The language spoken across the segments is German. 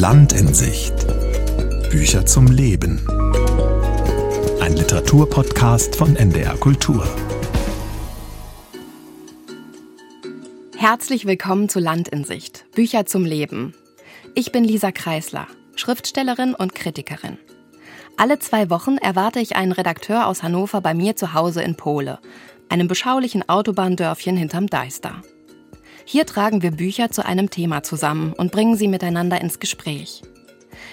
Land in Sicht. Bücher zum Leben. Ein Literaturpodcast von NDR Kultur. Herzlich willkommen zu Land in Sicht. Bücher zum Leben. Ich bin Lisa Kreisler, Schriftstellerin und Kritikerin. Alle zwei Wochen erwarte ich einen Redakteur aus Hannover bei mir zu Hause in Pole, einem beschaulichen Autobahndörfchen hinterm Deister. Hier tragen wir Bücher zu einem Thema zusammen und bringen sie miteinander ins Gespräch.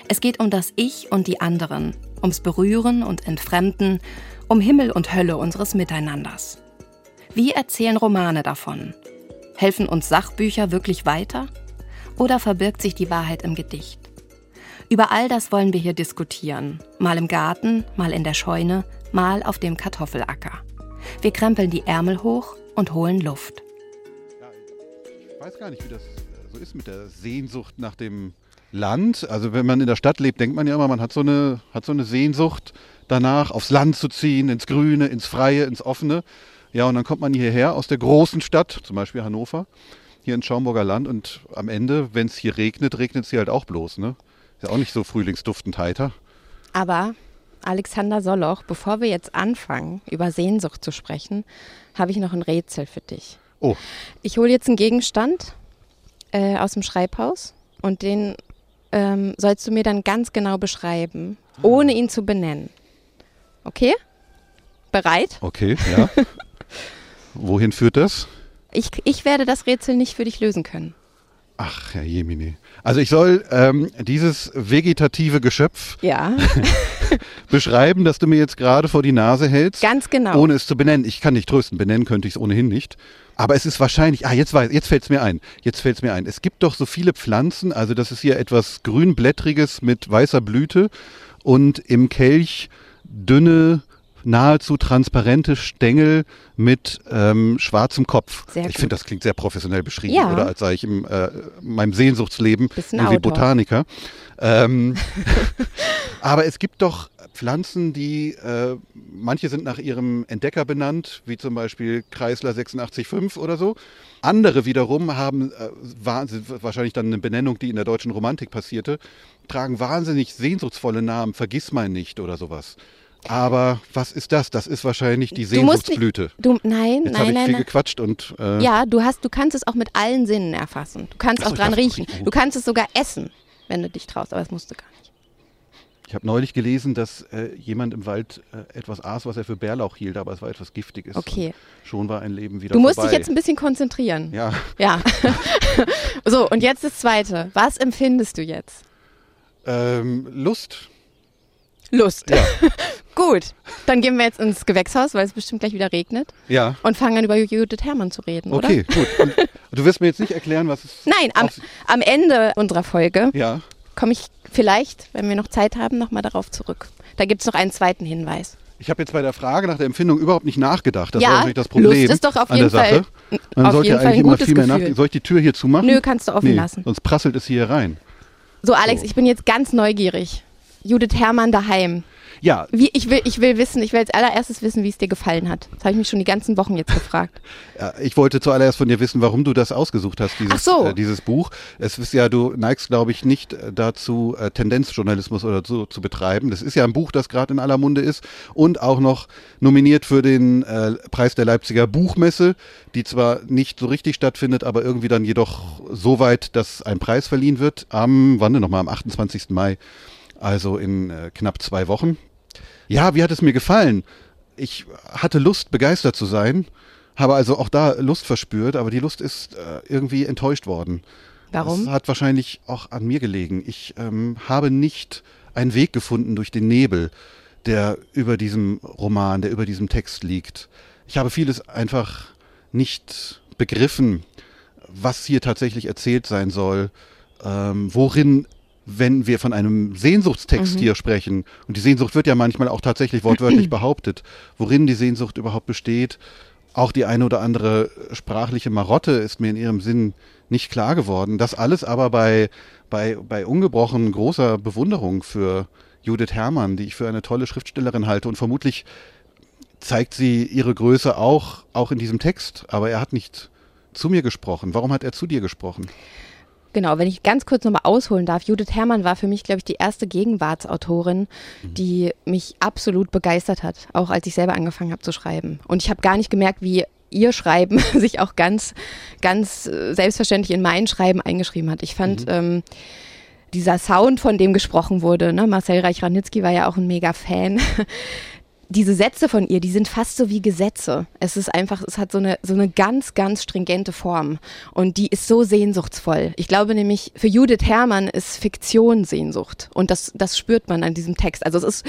Es geht um das Ich und die anderen, ums Berühren und Entfremden, um Himmel und Hölle unseres Miteinanders. Wie erzählen Romane davon? Helfen uns Sachbücher wirklich weiter? Oder verbirgt sich die Wahrheit im Gedicht? Über all das wollen wir hier diskutieren. Mal im Garten, mal in der Scheune, mal auf dem Kartoffelacker. Wir krempeln die Ärmel hoch und holen Luft weiß gar nicht, wie das äh, so ist mit der Sehnsucht nach dem Land. Also wenn man in der Stadt lebt, denkt man ja immer, man hat so eine, hat so eine Sehnsucht danach, aufs Land zu ziehen, ins Grüne, ins Freie, ins Offene. Ja, und dann kommt man hierher aus der großen Stadt, zum Beispiel Hannover, hier ins Schaumburger Land und am Ende, wenn es hier regnet, regnet es hier halt auch bloß. Ne? Ist ja auch nicht so frühlingsduftend heiter. Aber Alexander Soloch, bevor wir jetzt anfangen, über Sehnsucht zu sprechen, habe ich noch ein Rätsel für dich. Oh. Ich hole jetzt einen Gegenstand äh, aus dem Schreibhaus und den ähm, sollst du mir dann ganz genau beschreiben, ohne ihn zu benennen. Okay? Bereit? Okay, ja. Wohin führt das? Ich, ich werde das Rätsel nicht für dich lösen können. Ach, Herr Jemini. Also ich soll ähm, dieses vegetative Geschöpf ja. beschreiben, das du mir jetzt gerade vor die Nase hältst. Ganz genau. Ohne es zu benennen. Ich kann nicht trösten. Benennen könnte ich es ohnehin nicht. Aber es ist wahrscheinlich, ah, jetzt, weiß, jetzt fällt es mir ein. Jetzt fällt es mir ein. Es gibt doch so viele Pflanzen, also das ist hier etwas grünblättriges mit weißer Blüte und im Kelch dünne, nahezu transparente Stängel mit ähm, schwarzem Kopf. Sehr ich finde, das klingt sehr professionell beschrieben, ja. oder als sei ich in äh, meinem Sehnsuchtsleben nur wie Botaniker. Ähm, aber es gibt doch Pflanzen, die, äh, manche sind nach ihrem Entdecker benannt, wie zum Beispiel Kreisler 865 oder so. Andere wiederum haben äh, wahrscheinlich dann eine Benennung, die in der deutschen Romantik passierte, tragen wahnsinnig sehnsuchtsvolle Namen, vergiss mein nicht oder sowas. Aber was ist das? Das ist wahrscheinlich die Sehnsuchtsblüte. Du, nicht, du nein, Jetzt nein, ich nein. viel gequatscht und. Äh ja, du hast, du kannst es auch mit allen Sinnen erfassen. Du kannst Achso, auch dran riechen. Du kannst es sogar essen, wenn du dich traust, aber das musst du gar nicht. Ich habe neulich gelesen, dass äh, jemand im Wald äh, etwas aß, was er für Bärlauch hielt, aber es war etwas Giftiges. Okay. Schon war ein Leben wieder Du musst vorbei. dich jetzt ein bisschen konzentrieren. Ja. Ja. so, und jetzt das Zweite. Was empfindest du jetzt? Ähm, Lust. Lust. Ja. Gut, dann gehen wir jetzt ins Gewächshaus, weil es bestimmt gleich wieder regnet. Ja. Und fangen an über Judith Herrmann zu reden, okay, oder? Okay, gut. Und du wirst mir jetzt nicht erklären, was es Nein, am, am Ende unserer Folge ja. komme ich vielleicht, wenn wir noch Zeit haben, nochmal darauf zurück. Da gibt es noch einen zweiten Hinweis. Ich habe jetzt bei der Frage nach der Empfindung überhaupt nicht nachgedacht. Das ja, war natürlich das Problem. Lust ist doch auf jeden Fall, Man auf sollte jeden eigentlich Fall ein immer viel mehr nachdenken. Soll ich die Tür hier zumachen? Nö, kannst du offen nee, lassen. Sonst prasselt es hier rein. So, Alex, so. ich bin jetzt ganz neugierig. Judith Herrmann daheim. Ja. Wie, ich, will, ich will wissen, ich will als allererstes wissen, wie es dir gefallen hat. Das habe ich mich schon die ganzen Wochen jetzt gefragt. Ja, ich wollte zuallererst von dir wissen, warum du das ausgesucht hast, dieses, so. äh, dieses Buch. Es ist ja, du neigst, glaube ich, nicht äh, dazu, äh, Tendenzjournalismus oder so zu betreiben. Das ist ja ein Buch, das gerade in aller Munde ist und auch noch nominiert für den äh, Preis der Leipziger Buchmesse, die zwar nicht so richtig stattfindet, aber irgendwie dann jedoch so weit, dass ein Preis verliehen wird am, wann denn nochmal, am 28. Mai. Also in äh, knapp zwei Wochen. Ja, wie hat es mir gefallen? Ich hatte Lust, begeistert zu sein, habe also auch da Lust verspürt, aber die Lust ist äh, irgendwie enttäuscht worden. Warum? Das hat wahrscheinlich auch an mir gelegen. Ich ähm, habe nicht einen Weg gefunden durch den Nebel, der über diesem Roman, der über diesem Text liegt. Ich habe vieles einfach nicht begriffen, was hier tatsächlich erzählt sein soll, ähm, worin wenn wir von einem Sehnsuchtstext mhm. hier sprechen, und die Sehnsucht wird ja manchmal auch tatsächlich wortwörtlich behauptet, worin die Sehnsucht überhaupt besteht, auch die eine oder andere sprachliche Marotte ist mir in ihrem Sinn nicht klar geworden. Das alles aber bei, bei, bei ungebrochen großer Bewunderung für Judith Herrmann, die ich für eine tolle Schriftstellerin halte und vermutlich zeigt sie ihre Größe auch, auch in diesem Text, aber er hat nicht zu mir gesprochen. Warum hat er zu dir gesprochen? Genau, wenn ich ganz kurz nochmal ausholen darf, Judith Herrmann war für mich, glaube ich, die erste Gegenwartsautorin, mhm. die mich absolut begeistert hat, auch als ich selber angefangen habe zu schreiben. Und ich habe gar nicht gemerkt, wie ihr Schreiben sich auch ganz, ganz äh, selbstverständlich in mein Schreiben eingeschrieben hat. Ich fand mhm. ähm, dieser Sound, von dem gesprochen wurde, ne? Marcel Reich-Ranitzky war ja auch ein mega Fan. Diese Sätze von ihr, die sind fast so wie Gesetze. Es ist einfach, es hat so eine, so eine ganz, ganz stringente Form. Und die ist so sehnsuchtsvoll. Ich glaube nämlich, für Judith Herrmann ist Fiktion Sehnsucht. Und das, das spürt man an diesem Text. Also es ist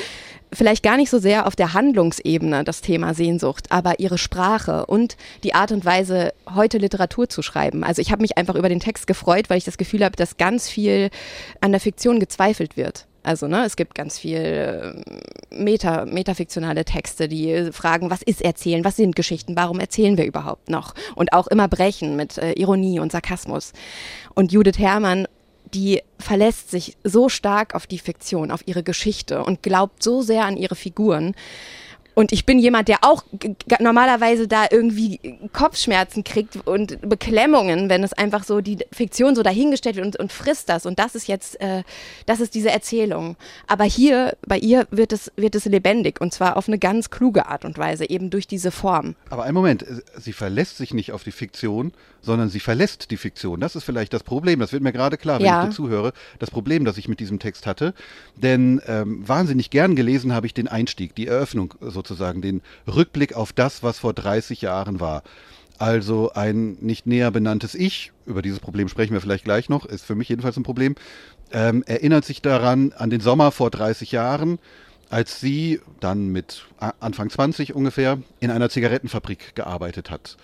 vielleicht gar nicht so sehr auf der Handlungsebene das Thema Sehnsucht, aber ihre Sprache und die Art und Weise, heute Literatur zu schreiben. Also ich habe mich einfach über den Text gefreut, weil ich das Gefühl habe, dass ganz viel an der Fiktion gezweifelt wird. Also ne, es gibt ganz viel äh, meta, metafiktionale Texte, die fragen, was ist Erzählen, was sind Geschichten, warum erzählen wir überhaupt noch? Und auch immer brechen mit äh, Ironie und Sarkasmus. Und Judith Herrmann die verlässt sich so stark auf die Fiktion, auf ihre Geschichte und glaubt so sehr an ihre Figuren, und ich bin jemand, der auch normalerweise da irgendwie Kopfschmerzen kriegt und Beklemmungen, wenn es einfach so die Fiktion so dahingestellt wird und, und frisst das. Und das ist jetzt, äh, das ist diese Erzählung. Aber hier, bei ihr wird es, wird es lebendig und zwar auf eine ganz kluge Art und Weise, eben durch diese Form. Aber einen Moment, sie verlässt sich nicht auf die Fiktion, sondern sie verlässt die Fiktion. Das ist vielleicht das Problem. Das wird mir gerade klar, wenn ja. ich dir zuhöre. Das Problem, das ich mit diesem Text hatte. Denn ähm, wahnsinnig gern gelesen habe ich den Einstieg, die Eröffnung sozusagen sozusagen den Rückblick auf das, was vor 30 Jahren war. Also ein nicht näher benanntes Ich, über dieses Problem sprechen wir vielleicht gleich noch, ist für mich jedenfalls ein Problem, ähm, erinnert sich daran an den Sommer vor 30 Jahren, als sie dann mit Anfang 20 ungefähr in einer Zigarettenfabrik gearbeitet hat.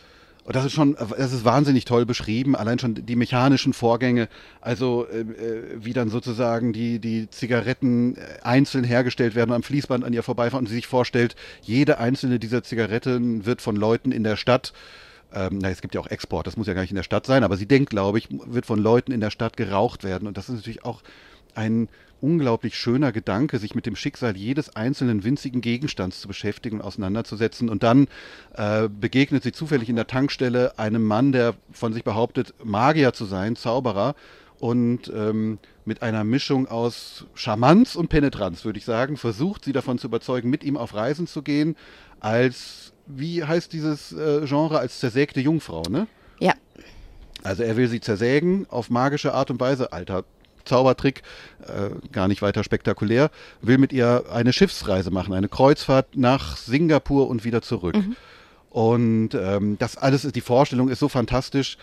Und das ist schon, das ist wahnsinnig toll beschrieben, allein schon die mechanischen Vorgänge, also äh, äh, wie dann sozusagen die, die Zigaretten äh, einzeln hergestellt werden, am Fließband an ihr vorbeifahren und sie sich vorstellt, jede einzelne dieser Zigaretten wird von Leuten in der Stadt ähm, na, es gibt ja auch Export, das muss ja gar nicht in der Stadt sein, aber sie denkt, glaube ich, wird von Leuten in der Stadt geraucht werden. Und das ist natürlich auch ein unglaublich schöner Gedanke, sich mit dem Schicksal jedes einzelnen winzigen Gegenstands zu beschäftigen und auseinanderzusetzen. Und dann äh, begegnet sie zufällig in der Tankstelle einem Mann, der von sich behauptet, Magier zu sein, Zauberer. Und ähm, mit einer Mischung aus Charmanz und Penetranz, würde ich sagen, versucht sie davon zu überzeugen, mit ihm auf Reisen zu gehen, als, wie heißt dieses äh, Genre, als zersägte Jungfrau, ne? Ja. Also er will sie zersägen auf magische Art und Weise. Alter, Zaubertrick, äh, gar nicht weiter spektakulär, will mit ihr eine Schiffsreise machen, eine Kreuzfahrt nach Singapur und wieder zurück. Mhm. Und ähm, das alles ist, die Vorstellung ist so fantastisch,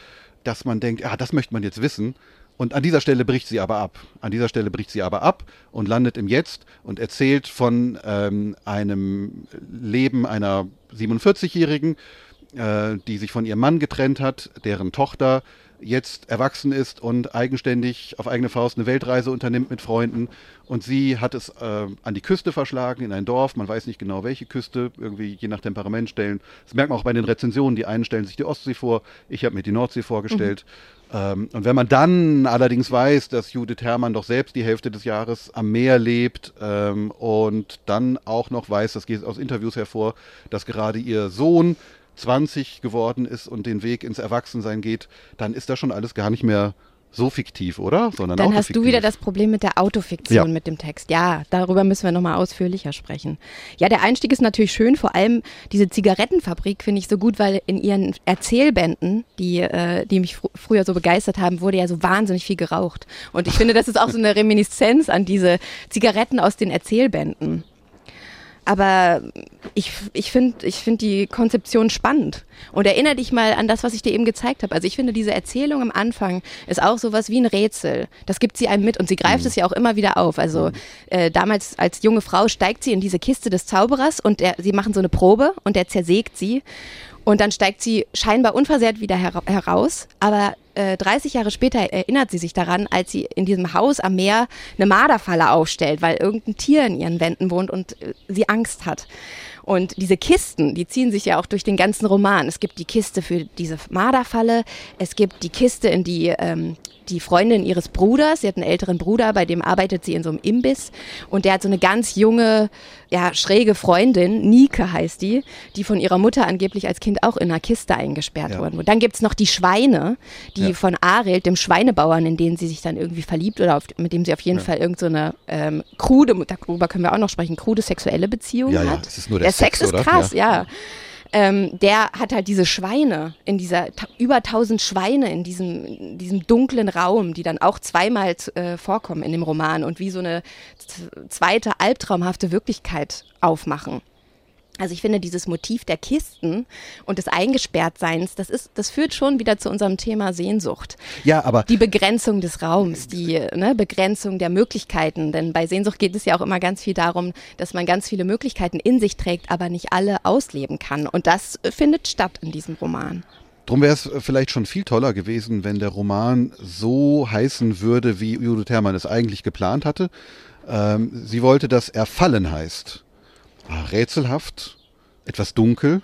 dass man denkt, ja, das möchte man jetzt wissen. Und an dieser Stelle bricht sie aber ab. An dieser Stelle bricht sie aber ab und landet im Jetzt und erzählt von ähm, einem Leben einer 47-Jährigen, äh, die sich von ihrem Mann getrennt hat, deren Tochter jetzt erwachsen ist und eigenständig auf eigene Faust eine Weltreise unternimmt mit Freunden. Und sie hat es äh, an die Küste verschlagen, in ein Dorf. Man weiß nicht genau, welche Küste, irgendwie je nach Temperament stellen. Das merkt man auch bei den Rezensionen. Die einen stellen sich die Ostsee vor, ich habe mir die Nordsee vorgestellt. Mhm. Ähm, und wenn man dann allerdings weiß, dass Judith Herrmann doch selbst die Hälfte des Jahres am Meer lebt ähm, und dann auch noch weiß, das geht aus Interviews hervor, dass gerade ihr Sohn 20 geworden ist und den Weg ins Erwachsensein geht, dann ist das schon alles gar nicht mehr so fiktiv, oder? Sondern Dann hast du wieder das Problem mit der Autofiktion ja. mit dem Text. Ja, darüber müssen wir nochmal ausführlicher sprechen. Ja, der Einstieg ist natürlich schön, vor allem diese Zigarettenfabrik finde ich so gut, weil in ihren Erzählbänden, die, äh, die mich fr früher so begeistert haben, wurde ja so wahnsinnig viel geraucht. Und ich finde, das ist auch so eine Reminiszenz an diese Zigaretten aus den Erzählbänden. Aber ich, ich finde ich find die Konzeption spannend. Und erinnere dich mal an das, was ich dir eben gezeigt habe. Also ich finde, diese Erzählung am Anfang ist auch sowas wie ein Rätsel. Das gibt sie einem mit und sie greift mhm. es ja auch immer wieder auf. Also mhm. äh, damals als junge Frau steigt sie in diese Kiste des Zauberers und der, sie machen so eine Probe und der zersägt sie. Und dann steigt sie scheinbar unversehrt wieder her heraus. Aber äh, 30 Jahre später erinnert sie sich daran, als sie in diesem Haus am Meer eine Marderfalle aufstellt, weil irgendein Tier in ihren Wänden wohnt und äh, sie Angst hat. Und diese Kisten, die ziehen sich ja auch durch den ganzen Roman. Es gibt die Kiste für diese Marderfalle, es gibt die Kiste, in die ähm, die Freundin ihres Bruders, sie hat einen älteren Bruder, bei dem arbeitet sie in so einem Imbiss und der hat so eine ganz junge, ja, schräge Freundin, Nike heißt die, die von ihrer Mutter angeblich als Kind auch in einer Kiste eingesperrt ja. wurden. Und dann gibt's noch die Schweine, die ja. von Arild, dem Schweinebauern, in den sie sich dann irgendwie verliebt oder auf, mit dem sie auf jeden ja. Fall irgendeine so ähm, krude, darüber können wir auch noch sprechen, krude sexuelle Beziehung ja, hat. Ja, es ist nur der, der Sex, Sex ist krass, ja. Ähm, der hat halt diese Schweine in dieser über tausend Schweine in diesem, in diesem dunklen Raum, die dann auch zweimal äh, vorkommen in dem Roman und wie so eine zweite albtraumhafte Wirklichkeit aufmachen. Also ich finde dieses Motiv der Kisten und des Eingesperrtseins, das ist, das führt schon wieder zu unserem Thema Sehnsucht. Ja, aber die Begrenzung des Raums, die ne, Begrenzung der Möglichkeiten, denn bei Sehnsucht geht es ja auch immer ganz viel darum, dass man ganz viele Möglichkeiten in sich trägt, aber nicht alle ausleben kann. Und das findet statt in diesem Roman. Drum wäre es vielleicht schon viel toller gewesen, wenn der Roman so heißen würde, wie Judith Herrmann es eigentlich geplant hatte. Ähm, sie wollte, dass er Fallen heißt. Rätselhaft, etwas dunkel,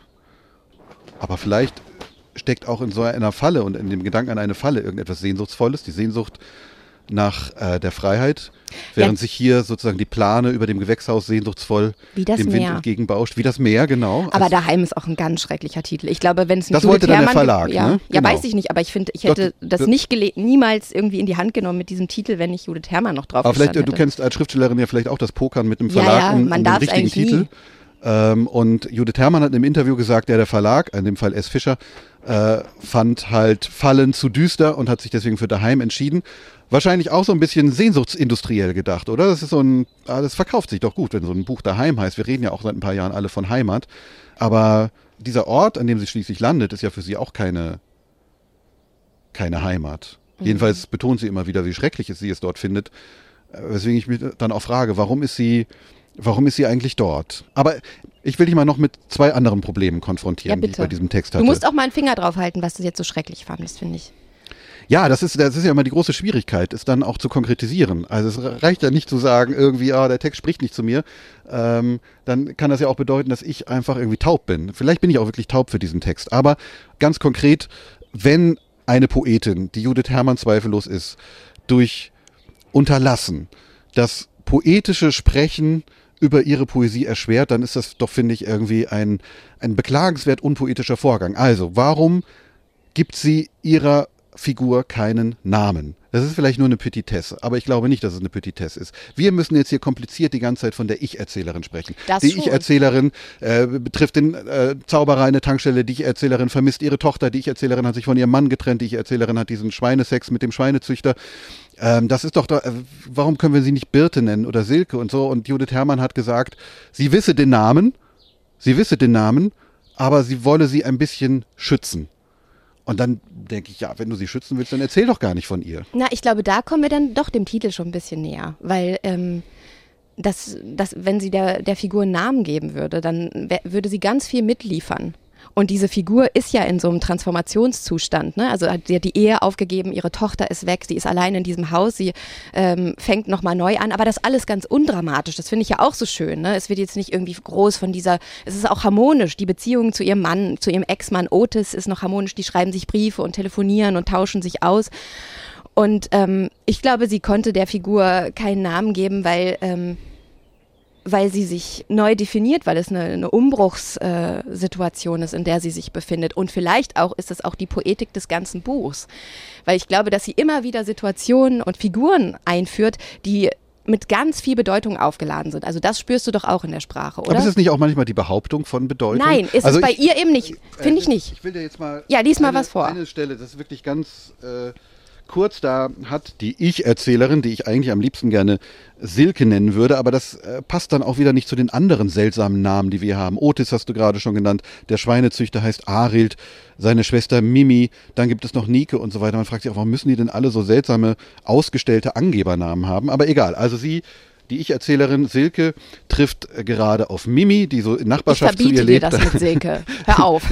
aber vielleicht steckt auch in so einer Falle und in dem Gedanken an eine Falle irgendetwas Sehnsuchtsvolles, die Sehnsucht nach äh, der Freiheit, während ja. sich hier sozusagen die Plane über dem Gewächshaus sehnsuchtsvoll dem Wind entgegenbauscht, wie das Meer, genau. Aber also, daheim ist auch ein ganz schrecklicher Titel. Ich glaube, wenn es nicht Das wollte dann der Verlag, ja, ne? ja, genau. weiß ich nicht, aber ich finde, ich hätte Doch, das nicht niemals irgendwie in die Hand genommen mit diesem Titel, wenn ich Judith Herrmann noch drauf Aber vielleicht, hätte. du kennst als Schriftstellerin ja vielleicht auch das Pokern mit dem Verlag ja, ja, und, man und dem richtigen Titel. Nie. Ähm, und Judith Herrmann hat im Interview gesagt, ja, der Verlag, in dem Fall S. Fischer, äh, fand halt Fallen zu düster und hat sich deswegen für daheim entschieden. Wahrscheinlich auch so ein bisschen sehnsuchtsindustriell gedacht, oder? Das ist so ein, ah, das verkauft sich doch gut, wenn so ein Buch daheim heißt. Wir reden ja auch seit ein paar Jahren alle von Heimat. Aber dieser Ort, an dem sie schließlich landet, ist ja für sie auch keine, keine Heimat. Mhm. Jedenfalls betont sie immer wieder, wie schrecklich es sie es dort findet. Äh, weswegen ich mich dann auch frage, warum ist sie Warum ist sie eigentlich dort? Aber ich will dich mal noch mit zwei anderen Problemen konfrontieren, ja, die ich bei diesem Text hatte. Du musst auch mal einen Finger drauf halten, was du jetzt so schrecklich fandest, finde ich. Ja, das ist, das ist ja immer die große Schwierigkeit, es dann auch zu konkretisieren. Also es reicht ja nicht zu sagen, irgendwie, ah, der Text spricht nicht zu mir. Ähm, dann kann das ja auch bedeuten, dass ich einfach irgendwie taub bin. Vielleicht bin ich auch wirklich taub für diesen Text. Aber ganz konkret, wenn eine Poetin, die Judith Herrmann zweifellos ist, durch Unterlassen das poetische Sprechen über ihre Poesie erschwert, dann ist das doch, finde ich, irgendwie ein, ein beklagenswert unpoetischer Vorgang. Also, warum gibt sie ihrer Figur keinen Namen? Das ist vielleicht nur eine Petitesse, aber ich glaube nicht, dass es eine Petitesse ist. Wir müssen jetzt hier kompliziert die ganze Zeit von der Ich-Erzählerin sprechen. Das die Ich-Erzählerin äh, betrifft den äh, Zauberer eine Tankstelle, die Ich-Erzählerin vermisst ihre Tochter, die Ich-Erzählerin hat sich von ihrem Mann getrennt, die Ich-Erzählerin hat diesen Schweinesex mit dem Schweinezüchter. Ähm, das ist doch, äh, warum können wir sie nicht Birte nennen oder Silke und so? Und Judith Herrmann hat gesagt, sie wisse den Namen, sie wisse den Namen, aber sie wolle sie ein bisschen schützen. Und dann denke ich, ja, wenn du sie schützen willst, dann erzähl doch gar nicht von ihr. Na, ich glaube, da kommen wir dann doch dem Titel schon ein bisschen näher, weil ähm, das, das, wenn sie der, der Figur einen Namen geben würde, dann würde sie ganz viel mitliefern. Und diese Figur ist ja in so einem Transformationszustand. Ne? Also hat die Ehe aufgegeben, ihre Tochter ist weg, sie ist allein in diesem Haus, sie ähm, fängt nochmal neu an. Aber das alles ganz undramatisch. Das finde ich ja auch so schön. Ne? Es wird jetzt nicht irgendwie groß von dieser, es ist auch harmonisch. Die Beziehung zu ihrem Mann, zu ihrem Ex-Mann Otis ist noch harmonisch. Die schreiben sich Briefe und telefonieren und tauschen sich aus. Und ähm, ich glaube, sie konnte der Figur keinen Namen geben, weil ähm, weil sie sich neu definiert, weil es eine, eine Umbruchssituation äh, ist, in der sie sich befindet. Und vielleicht auch ist es auch die Poetik des ganzen Buchs. Weil ich glaube, dass sie immer wieder Situationen und Figuren einführt, die mit ganz viel Bedeutung aufgeladen sind. Also das spürst du doch auch in der Sprache, oder? Aber ist es nicht auch manchmal die Behauptung von Bedeutung? Nein, ist also es bei ich, ihr eben nicht. Finde ich nicht. Ich will dir jetzt mal. Ja, lies mal eine, was vor. Eine Stelle, das ist wirklich ganz. Äh, kurz, da hat die Ich-Erzählerin, die ich eigentlich am liebsten gerne Silke nennen würde, aber das äh, passt dann auch wieder nicht zu den anderen seltsamen Namen, die wir haben. Otis hast du gerade schon genannt, der Schweinezüchter heißt Arild, seine Schwester Mimi, dann gibt es noch Nike und so weiter. Man fragt sich auch, warum müssen die denn alle so seltsame, ausgestellte Angebernamen haben? Aber egal, also sie die Ich-Erzählerin Silke trifft gerade auf Mimi, die so in Nachbarschaft zu ihr lebt. Dir das mit Silke. Hör auf.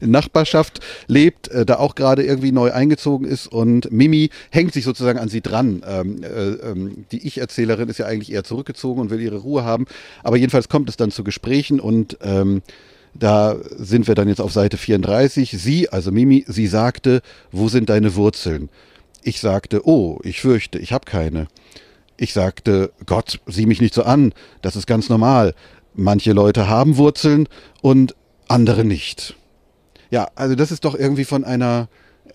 in Nachbarschaft lebt, äh, da auch gerade irgendwie neu eingezogen ist und Mimi hängt sich sozusagen an sie dran. Ähm, äh, ähm, die Ich-Erzählerin ist ja eigentlich eher zurückgezogen und will ihre Ruhe haben. Aber jedenfalls kommt es dann zu Gesprächen und ähm, da sind wir dann jetzt auf Seite 34. Sie, also Mimi, sie sagte, wo sind deine Wurzeln? Ich sagte, oh, ich fürchte, ich habe keine. Ich sagte, Gott, sieh mich nicht so an, das ist ganz normal. Manche Leute haben Wurzeln und andere nicht. Ja, also das ist doch irgendwie von einer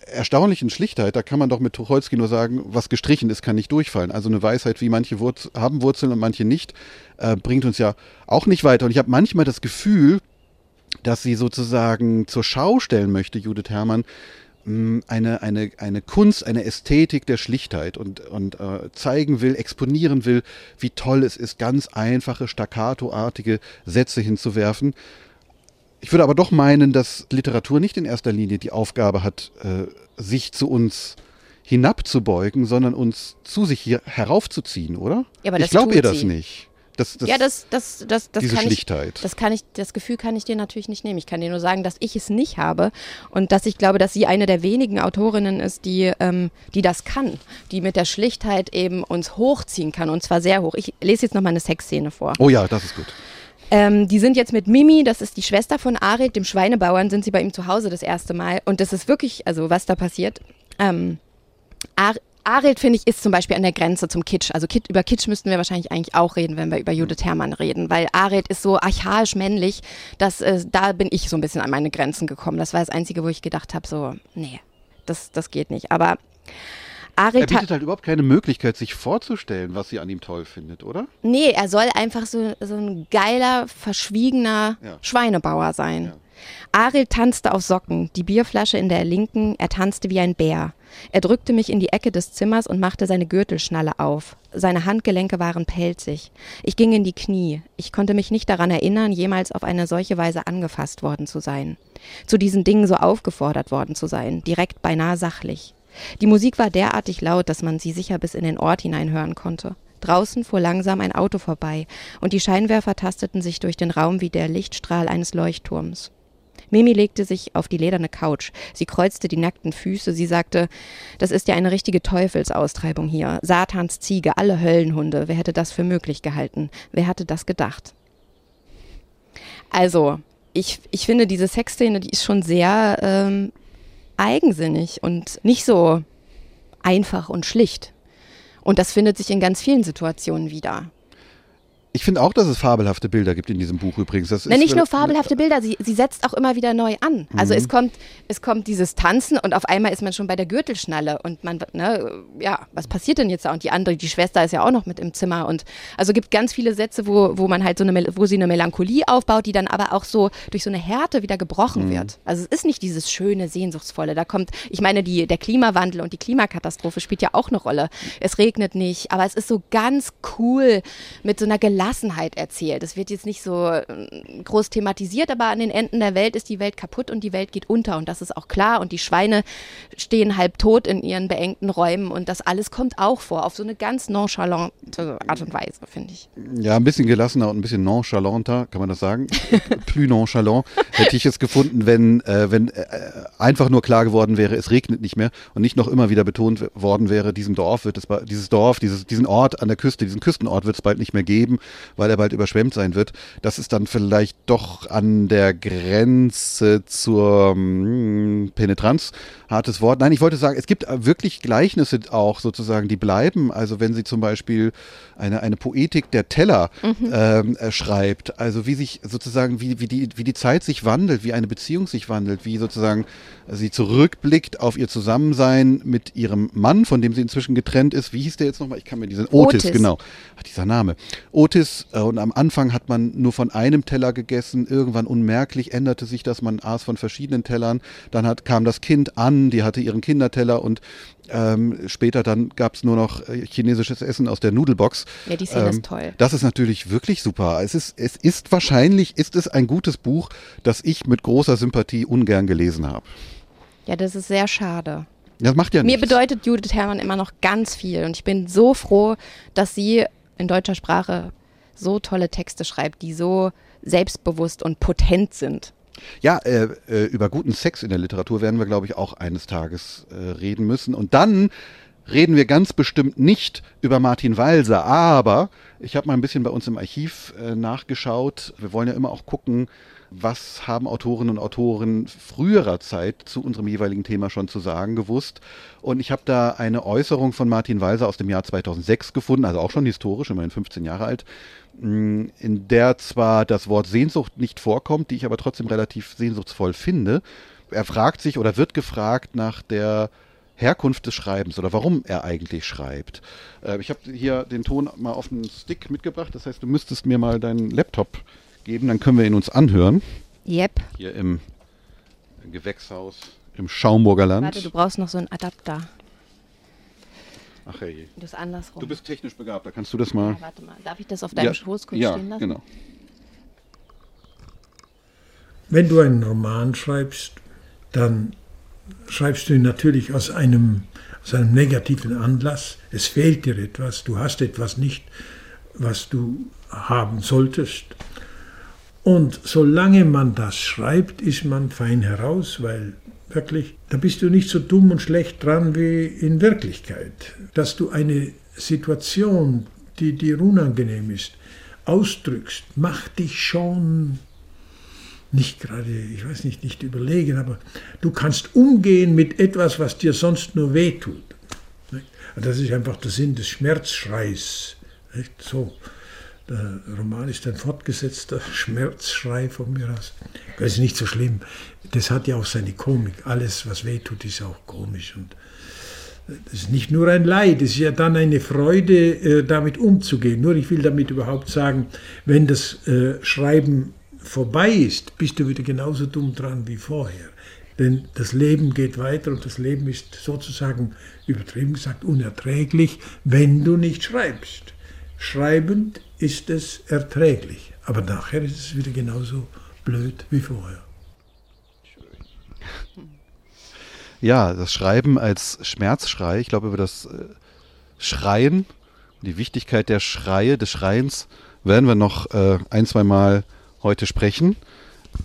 erstaunlichen Schlichtheit, da kann man doch mit Tucholsky nur sagen, was gestrichen ist, kann nicht durchfallen. Also eine Weisheit, wie manche Wurz haben Wurzeln und manche nicht, äh, bringt uns ja auch nicht weiter. Und ich habe manchmal das Gefühl, dass sie sozusagen zur Schau stellen möchte, Judith Herrmann, eine, eine, eine Kunst, eine Ästhetik der Schlichtheit und, und äh, zeigen will, exponieren will, wie toll es ist, ganz einfache, staccatoartige Sätze hinzuwerfen. Ich würde aber doch meinen, dass Literatur nicht in erster Linie die Aufgabe hat, äh, sich zu uns hinabzubeugen, sondern uns zu sich hier heraufzuziehen, oder? Ja, aber ich glaube ihr das nicht. Das, das, ja, das, das, das, das diese kann Schlichtheit. ich. Das kann ich, das Gefühl kann ich dir natürlich nicht nehmen. Ich kann dir nur sagen, dass ich es nicht habe und dass ich glaube, dass sie eine der wenigen Autorinnen ist, die, ähm, die das kann, die mit der Schlichtheit eben uns hochziehen kann und zwar sehr hoch. Ich lese jetzt noch mal eine Sexszene vor. oh ja, das ist gut. Ähm, die sind jetzt mit Mimi, das ist die Schwester von Arid, dem Schweinebauern, sind sie bei ihm zu Hause das erste Mal. Und das ist wirklich, also was da passiert. Ähm, Ar Arild, finde ich, ist zum Beispiel an der Grenze zum Kitsch. Also Kit über Kitsch müssten wir wahrscheinlich eigentlich auch reden, wenn wir über Judith Herrmann reden, weil Arild ist so archaisch männlich, dass äh, da bin ich so ein bisschen an meine Grenzen gekommen. Das war das Einzige, wo ich gedacht habe, so, nee, das, das geht nicht. Aber Er Arild hat, bietet halt überhaupt keine Möglichkeit, sich vorzustellen, was sie an ihm toll findet, oder? nee, er soll einfach so, so ein geiler, verschwiegener Ja. Schweinebauer sein. Ja. Arild tanzte auf Socken, die Bierflasche in der linken, er tanzte wie ein Bär. Er drückte mich in die Ecke des Zimmers und machte seine Gürtelschnalle auf. Seine Handgelenke waren pelzig. Ich ging in die Knie. Ich konnte mich nicht daran erinnern, jemals auf eine solche Weise angefasst worden zu sein. Zu diesen Dingen so aufgefordert worden zu sein, direkt beinahe sachlich. Die Musik war derartig laut, dass man sie sicher bis in den Ort hinein hören konnte. Draußen fuhr langsam ein Auto vorbei, und die Scheinwerfer tasteten sich durch den Raum wie der Lichtstrahl eines Leuchtturms. Mimi legte sich auf die lederne Couch. Sie kreuzte die nackten Füße. Sie sagte, das ist ja eine richtige Teufelsaustreibung hier. Satans Ziege, alle Höllenhunde. Wer hätte das für möglich gehalten? Wer hatte das gedacht? Also, ich, ich finde, diese Sexszene, die ist schon sehr ähm, eigensinnig und nicht so einfach und schlicht. Und das findet sich in ganz vielen Situationen wieder. Ich finde auch, dass es fabelhafte Bilder gibt in diesem Buch übrigens. Das Na, nicht nur fabelhafte Bilder, sie, sie setzt auch immer wieder neu an. Also Mhm. es kommt, es kommt dieses Tanzen und auf einmal ist man schon bei der Gürtelschnalle und man, ne, ja, was passiert denn jetzt da? Und die andere, die Schwester ist ja auch noch mit im Zimmer und also gibt ganz viele Sätze, wo, wo man halt so eine, wo sie eine Melancholie aufbaut, die dann aber auch so durch so eine Härte wieder gebrochen Mhm. wird. Also es ist nicht dieses schöne, sehnsuchtsvolle. Da kommt, ich meine, die, der Klimawandel und die Klimakatastrophe spielt ja auch eine Rolle. Es regnet nicht, aber es ist so ganz cool mit so einer Gelassenheit erzählt. Es wird jetzt nicht so ähm, groß thematisiert, aber an den Enden der Welt ist die Welt kaputt und die Welt geht unter und das ist auch klar und die Schweine stehen halb tot in ihren beengten Räumen und das alles kommt auch vor, auf so eine ganz nonchalante Art und Weise, finde ich. Ja, ein bisschen gelassener und ein bisschen nonchalanter, kann man das sagen? Plus nonchalant hätte ich es gefunden, wenn, äh, wenn äh, einfach nur klar geworden wäre, es regnet nicht mehr und nicht noch immer wieder betont worden wäre, diesem Dorf wird es, dieses Dorf, dieses, diesen Ort an der Küste, diesen Küstenort wird es bald nicht mehr geben, weil er bald überschwemmt sein wird. Das ist dann vielleicht doch an der Grenze zur mm, Penetranz. Hartes Wort. Nein, ich wollte sagen, es gibt wirklich Gleichnisse auch sozusagen, die bleiben. Also wenn sie zum Beispiel eine, eine Poetik der Teller ähm, äh, schreibt, also wie sich sozusagen, wie, wie, die, wie die Zeit sich wandelt, wie eine Beziehung sich wandelt, wie sozusagen sie zurückblickt auf ihr Zusammensein mit ihrem Mann, von dem sie inzwischen getrennt ist. Wie hieß der jetzt nochmal? Ich kann mir diesen Otis, Otis. genau. Ach, dieser Name. Otis, äh, und am Anfang hat man nur von einem Teller gegessen, irgendwann unmerklich änderte sich das, man aß von verschiedenen Tellern, dann hat, kam das Kind an, die hatte ihren Kinderteller und ähm, später dann gab es nur noch äh, chinesisches Essen aus der Nudelbox. Ja, die Szene Ähm, ist toll. Das ist natürlich wirklich super. Es ist, es ist wahrscheinlich, ist es ein gutes Buch, das ich mit großer Sympathie ungern gelesen habe. Ja, das ist sehr schade. Das macht ja Mir nichts. bedeutet Judith Herrmann immer noch ganz viel und ich bin so froh, dass sie in deutscher Sprache so tolle Texte schreibt, die so selbstbewusst und potent sind. Ja, äh, äh, über guten Sex in der Literatur werden wir, glaube ich, auch eines Tages äh, reden müssen. Und dann reden wir ganz bestimmt nicht über Martin Walser, aber ich habe mal ein bisschen bei uns im Archiv äh, nachgeschaut. Wir wollen ja immer auch gucken, was haben Autorinnen und Autoren früherer Zeit zu unserem jeweiligen Thema schon zu sagen gewusst. Und ich habe da eine Äußerung von Martin Walser aus dem Jahr 2006 gefunden, also auch schon historisch, immerhin 15 Jahre alt, in der zwar das Wort Sehnsucht nicht vorkommt, die ich aber trotzdem relativ sehnsuchtsvoll finde. er fragt sich oder wird gefragt nach der Herkunft des Schreibens oder warum er eigentlich schreibt. Äh, ich habe hier den Ton mal auf den Stick mitgebracht. Das heißt, du müsstest mir mal deinen Laptop geben, dann können wir ihn uns anhören. Yep. Hier im Gewächshaus im Schaumburger Land. Warte, du brauchst noch so einen Adapter. Ach hey. Das andersrum. Du bist technisch begabt, da kannst du das mal. ja, warte mal, darf ich das auf deinem Ja, Schoß kurz ja, stehen lassen? genau. Wenn du einen Roman schreibst, dann schreibst du ihn natürlich aus einem, aus einem negativen Anlass. Es fehlt dir etwas, du hast etwas nicht, was du haben solltest. Und solange man das schreibt, ist man fein heraus, weil wirklich, da bist du nicht so dumm und schlecht dran wie in Wirklichkeit. Dass du eine Situation, die dir unangenehm ist, ausdrückst, macht dich schon nicht gerade, ich weiß nicht, nicht überlegen, aber du kannst umgehen mit etwas, was dir sonst nur wehtut. Das ist einfach der Sinn des Schmerzschreis. So, der Roman ist ein fortgesetzter Schmerzschrei von mir aus. Das ist nicht so schlimm. Das hat ja auch seine Komik. Alles, was wehtut, ist auch komisch. Und das ist nicht nur ein Leid, es ist ja dann eine Freude, äh, damit umzugehen. Nur ich will damit überhaupt sagen, wenn das äh, Schreiben vorbei ist, bist du wieder genauso dumm dran wie vorher. Denn das Leben geht weiter und das Leben ist sozusagen, übertrieben gesagt, unerträglich, wenn du nicht schreibst. Schreibend ist es erträglich, aber nachher ist es wieder genauso blöd wie vorher. Ja, das Schreiben als Schmerzschrei, ich glaube über das äh, Schreien, die Wichtigkeit der Schreie, des Schreiens, werden wir noch äh, ein, zwei Mal heute sprechen.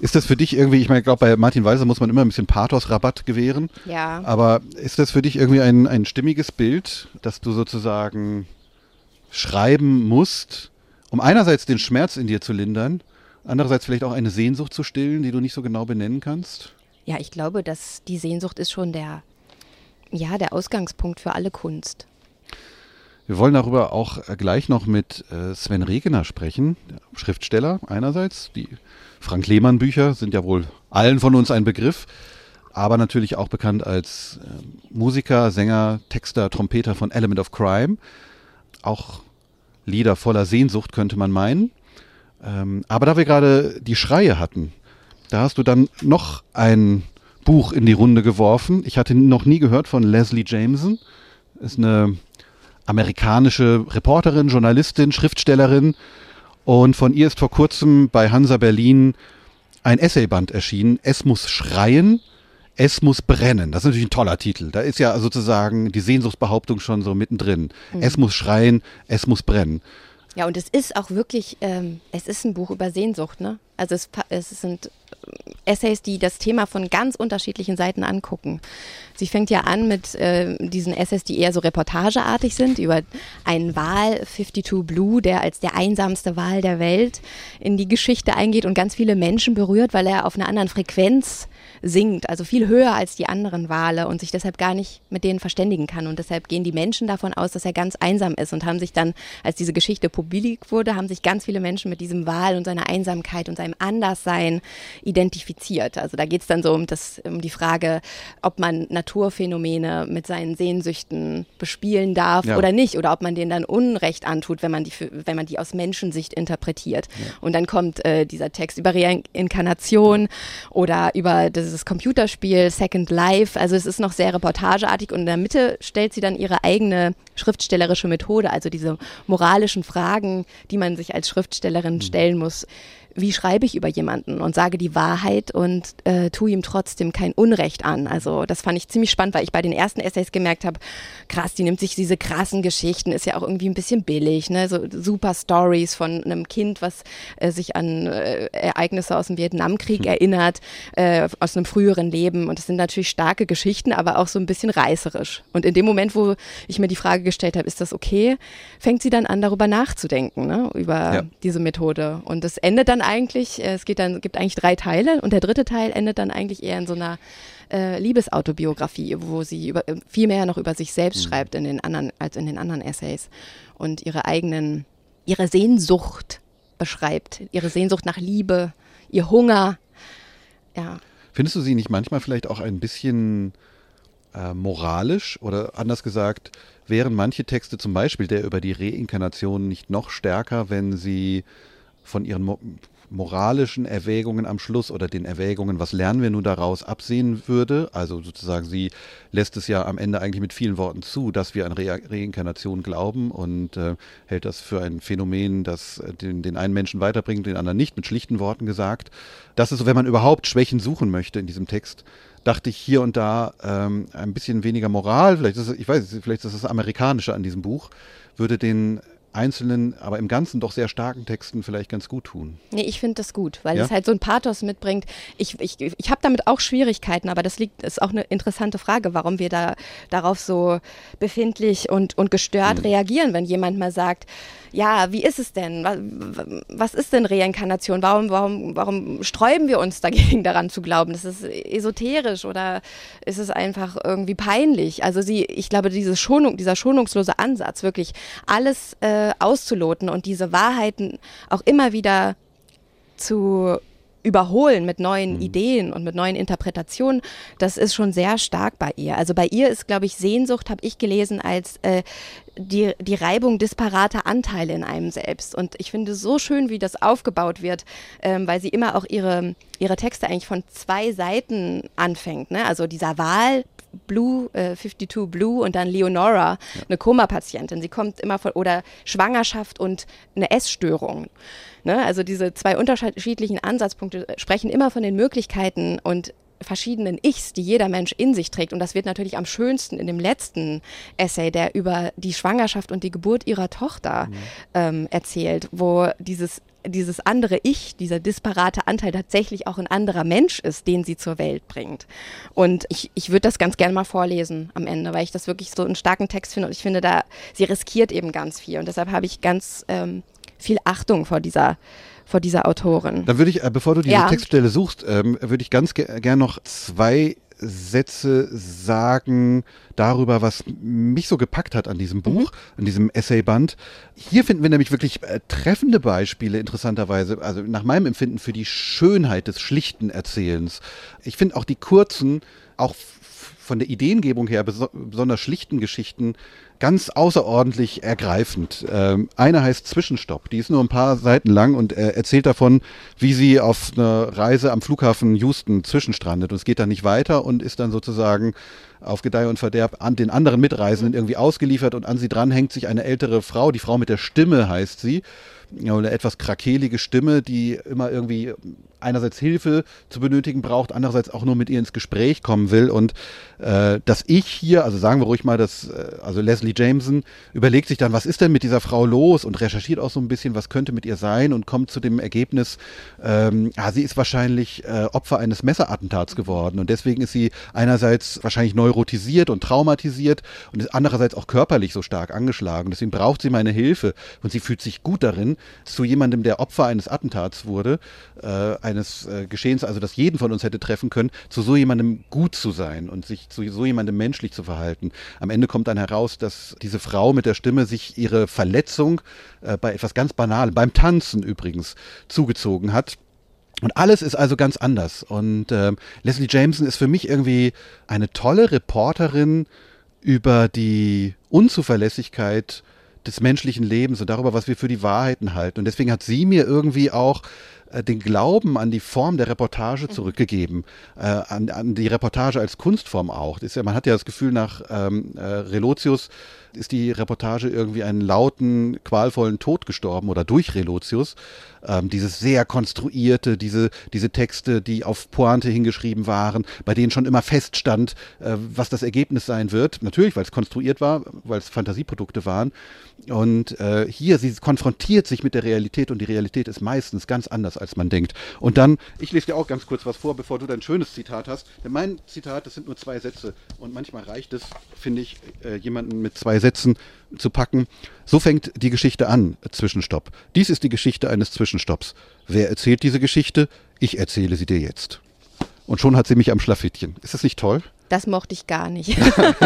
Ist das für dich irgendwie, ich meine, ich glaube, bei Martin Weiser muss man immer ein bisschen Pathos-Rabatt gewähren. Ja. Aber ist das für dich irgendwie ein, ein stimmiges Bild, dass du sozusagen schreiben musst, um einerseits den Schmerz in dir zu lindern, andererseits vielleicht auch eine Sehnsucht zu stillen, die du nicht so genau benennen kannst? Ja, ich glaube, dass die Sehnsucht ist schon der, ja, der Ausgangspunkt für alle Kunst. Wir wollen darüber auch gleich noch mit äh, Sven Regener sprechen, Schriftsteller einerseits. Die Frank Lehmann Bücher sind ja wohl allen von uns ein Begriff, aber natürlich auch bekannt als äh, Musiker, Sänger, Texter, Trompeter von Element of Crime. Auch Lieder voller Sehnsucht könnte man meinen. Ähm, aber da wir gerade die Schreie hatten, da hast du dann noch ein Buch in die Runde geworfen. Ich hatte noch nie gehört von Leslie Jameson. Ist eine amerikanische Reporterin, Journalistin, Schriftstellerin. Und von ihr ist vor kurzem bei Hansa Berlin ein Essayband erschienen. Es muss schreien, es muss brennen. Das ist natürlich ein toller Titel. Da ist ja sozusagen die Sehnsuchtsbehauptung schon so mittendrin. Es muss schreien, es muss brennen. Ja, und es ist auch wirklich, ähm, es ist ein Buch über Sehnsucht, ne? Also es, es sind Essays, die das Thema von ganz unterschiedlichen Seiten angucken. Sie fängt ja an mit äh, diesen Essays, die eher so reportageartig sind, über einen Wal, 52 Blue, der als der einsamste Wal der Welt in die Geschichte eingeht und ganz viele Menschen berührt, weil er auf einer anderen Frequenz singt, also viel höher als die anderen Wale und sich deshalb gar nicht mit denen verständigen kann. Und deshalb gehen die Menschen davon aus, dass er ganz einsam ist und haben sich dann, als diese Geschichte publik wurde, haben sich ganz viele Menschen mit diesem Wal und seiner Einsamkeit und seinem Anderssein identifiziert. Also da geht es dann so um, das, um die Frage, ob man Naturphänomene mit seinen Sehnsüchten bespielen darf Ja. oder nicht, oder ob man denen dann Unrecht antut, wenn man die, wenn man die aus Menschensicht interpretiert. Und dann kommt äh, dieser Text über Reinkarnation oder über dieses Computerspiel Second Life. Also es ist noch sehr reportageartig und in der Mitte stellt sie dann ihre eigene schriftstellerische Methode, also diese moralischen Fragen, die man sich als Schriftstellerin stellen muss. Wie schreibe ich über jemanden und sage die Wahrheit und äh, tue ihm trotzdem kein Unrecht an? Also das fand ich ziemlich spannend, weil ich bei den ersten Essays gemerkt habe, krass, die nimmt sich diese krassen Geschichten, ist ja auch irgendwie ein bisschen billig, ne? So super Stories von einem Kind, was äh, sich an äh, Ereignisse aus dem Vietnamkrieg erinnert, äh, aus einem früheren Leben. Und das sind natürlich starke Geschichten, aber auch so ein bisschen reißerisch. Und in dem Moment, wo ich mir die Frage gestellt habe, ist das okay, fängt sie dann an, darüber nachzudenken, ne? über Ja. diese Methode. Und es endet dann eigentlich, äh, es geht dann, gibt eigentlich drei Teile und der dritte Teil endet dann eigentlich eher in so einer äh, Liebesautobiografie, wo sie über, äh, viel mehr noch über sich selbst schreibt in den anderen, als in den anderen Essays und ihre eigenen, ihre Sehnsucht beschreibt, ihre Sehnsucht nach Liebe, ihr Hunger. Ja, Findest du sie nicht manchmal vielleicht auch ein bisschen äh, moralisch? Oder anders gesagt, wären manche Texte zum Beispiel der über die Reinkarnation nicht noch stärker, wenn sie von ihren moralischen Erwägungen am Schluss oder den Erwägungen, was lernen wir nun daraus, absehen würde. Also sozusagen, sie lässt es ja am Ende eigentlich mit vielen Worten zu, dass wir an Re Reinkarnation glauben und äh, hält das für ein Phänomen, das äh, den, den einen Menschen weiterbringt, den anderen nicht, mit schlichten Worten gesagt. Das ist so, wenn man überhaupt Schwächen suchen möchte in diesem Text, dachte ich hier und da ähm, ein bisschen weniger Moral, vielleicht ist ich weiß, vielleicht ist das Amerikanische an diesem Buch, würde den einzelnen, aber im Ganzen doch sehr starken Texten vielleicht ganz gut tun. Nee, ich finde das gut, weil ja? es halt so ein Pathos mitbringt. Ich, ich, ich habe damit auch Schwierigkeiten, aber das liegt, ist auch eine interessante Frage, warum wir da darauf so befindlich und, und gestört hm. reagieren, wenn jemand mal sagt, ja, wie ist es denn? Was, was ist denn Reinkarnation? Warum, warum, warum sträuben wir uns dagegen, daran zu glauben? Ist es esoterisch oder ist es einfach irgendwie peinlich? Also sie, ich glaube, diese Schonung, dieser schonungslose Ansatz, wirklich alles äh, auszuloten und diese Wahrheiten auch immer wieder zu überholen mit neuen mhm. Ideen und mit neuen Interpretationen, das ist schon sehr stark bei ihr. Also bei ihr ist, glaube ich, Sehnsucht, habe ich gelesen, als äh, die, die Reibung disparater Anteile in einem selbst. Und ich finde so schön, wie das aufgebaut wird, ähm, weil sie immer auch ihre, ihre Texte eigentlich von zwei Seiten anfängt. Ne? Also dieser Wahl, Blue, äh, 52 Blue und dann Leonora, ja. eine Koma-Patientin. Sie kommt immer von, oder Schwangerschaft und eine Essstörung. Ne? Also diese zwei unterschiedlichen Ansatzpunkte sprechen immer von den Möglichkeiten und verschiedenen Ichs, die jeder Mensch in sich trägt. Und das wird natürlich am schönsten in dem letzten Essay, der über die Schwangerschaft und die Geburt ihrer Tochter mhm. ähm, erzählt, wo dieses dieses andere Ich, dieser disparate Anteil tatsächlich auch ein anderer Mensch ist, den sie zur Welt bringt. Und ich, ich würde das ganz gerne mal vorlesen am Ende, weil ich das wirklich so einen starken Text finde und ich finde, da sie riskiert eben ganz viel. Und deshalb habe ich ganz ähm, viel Achtung vor dieser vor dieser Autorin. Dann würde ich, äh, bevor du diese ja. Textstelle suchst, ähm, würde ich ganz ge gern noch zwei Sätze sagen darüber, was mich so gepackt hat an diesem Buch, mhm. an diesem Essayband. Hier finden wir nämlich wirklich äh, treffende Beispiele, interessanterweise, also nach meinem Empfinden für die Schönheit des schlichten Erzählens. Ich finde auch die kurzen, auch von der Ideengebung her besonders schlichten Geschichten ganz außerordentlich ergreifend. Ähm, eine heißt Zwischenstopp, die ist nur ein paar Seiten lang und äh, erzählt davon, wie sie auf einer Reise am Flughafen Houston zwischenstrandet. Und es geht dann nicht weiter und ist dann sozusagen auf Gedeih und Verderb an den anderen Mitreisenden irgendwie ausgeliefert. Und an sie dran hängt sich eine ältere Frau, die Frau mit der Stimme heißt sie, eine etwas krakelige Stimme, die immer irgendwie einerseits Hilfe zu benötigen braucht, andererseits auch nur mit ihr ins Gespräch kommen will. Und äh, dass ich hier, also sagen wir ruhig mal, dass äh, also Leslie Jameson überlegt sich dann, was ist denn mit dieser Frau los und recherchiert auch so ein bisschen, was könnte mit ihr sein und kommt zu dem Ergebnis, ähm, ja, sie ist wahrscheinlich äh, Opfer eines Messerattentats geworden und deswegen ist sie einerseits wahrscheinlich neurotisiert und traumatisiert und ist andererseits auch körperlich so stark angeschlagen. Deswegen braucht sie meine Hilfe und sie fühlt sich gut darin, zu jemandem, der Opfer eines Attentats wurde, äh, eines äh, Geschehens, also das jeden von uns hätte treffen können, zu so jemandem gut zu sein und sich zu so jemandem menschlich zu verhalten. Am Ende kommt dann heraus, dass diese Frau mit der Stimme sich ihre Verletzung äh, bei etwas ganz Banalem, beim Tanzen übrigens, zugezogen hat. Und alles ist also ganz anders. Und äh, Leslie Jameson ist für mich irgendwie eine tolle Reporterin über die Unzuverlässigkeit des menschlichen Lebens und darüber, was wir für die Wahrheiten halten. Und deswegen hat sie mir irgendwie auch den Glauben an die Form der Reportage zurückgegeben, äh, an, an, die Reportage als Kunstform auch. Ja, man hat ja das Gefühl, nach ähm, äh, Relotius ist die Reportage irgendwie einen lauten, qualvollen Tod gestorben oder durch Relotius. Ähm, dieses sehr konstruierte, diese, diese Texte, die auf Pointe hingeschrieben waren, bei denen schon immer feststand, äh, was das Ergebnis sein wird. Natürlich, weil es konstruiert war, weil es Fantasieprodukte waren. Und äh, hier, sie konfrontiert sich mit der Realität und die Realität ist meistens ganz anders, als man denkt. Und dann, ich lese dir auch ganz kurz was vor, bevor du dein schönes Zitat hast. Denn mein Zitat, das sind nur zwei Sätze und manchmal reicht es, finde ich, äh, jemanden mit zwei Sätzen zu packen. So fängt die Geschichte an, Zwischenstopp. Dies ist die Geschichte eines Zwischenstopps. Wer erzählt diese Geschichte? Ich erzähle sie dir jetzt. Und schon hat sie mich am Schlafittchen. Ist das nicht toll? Das mochte ich gar nicht.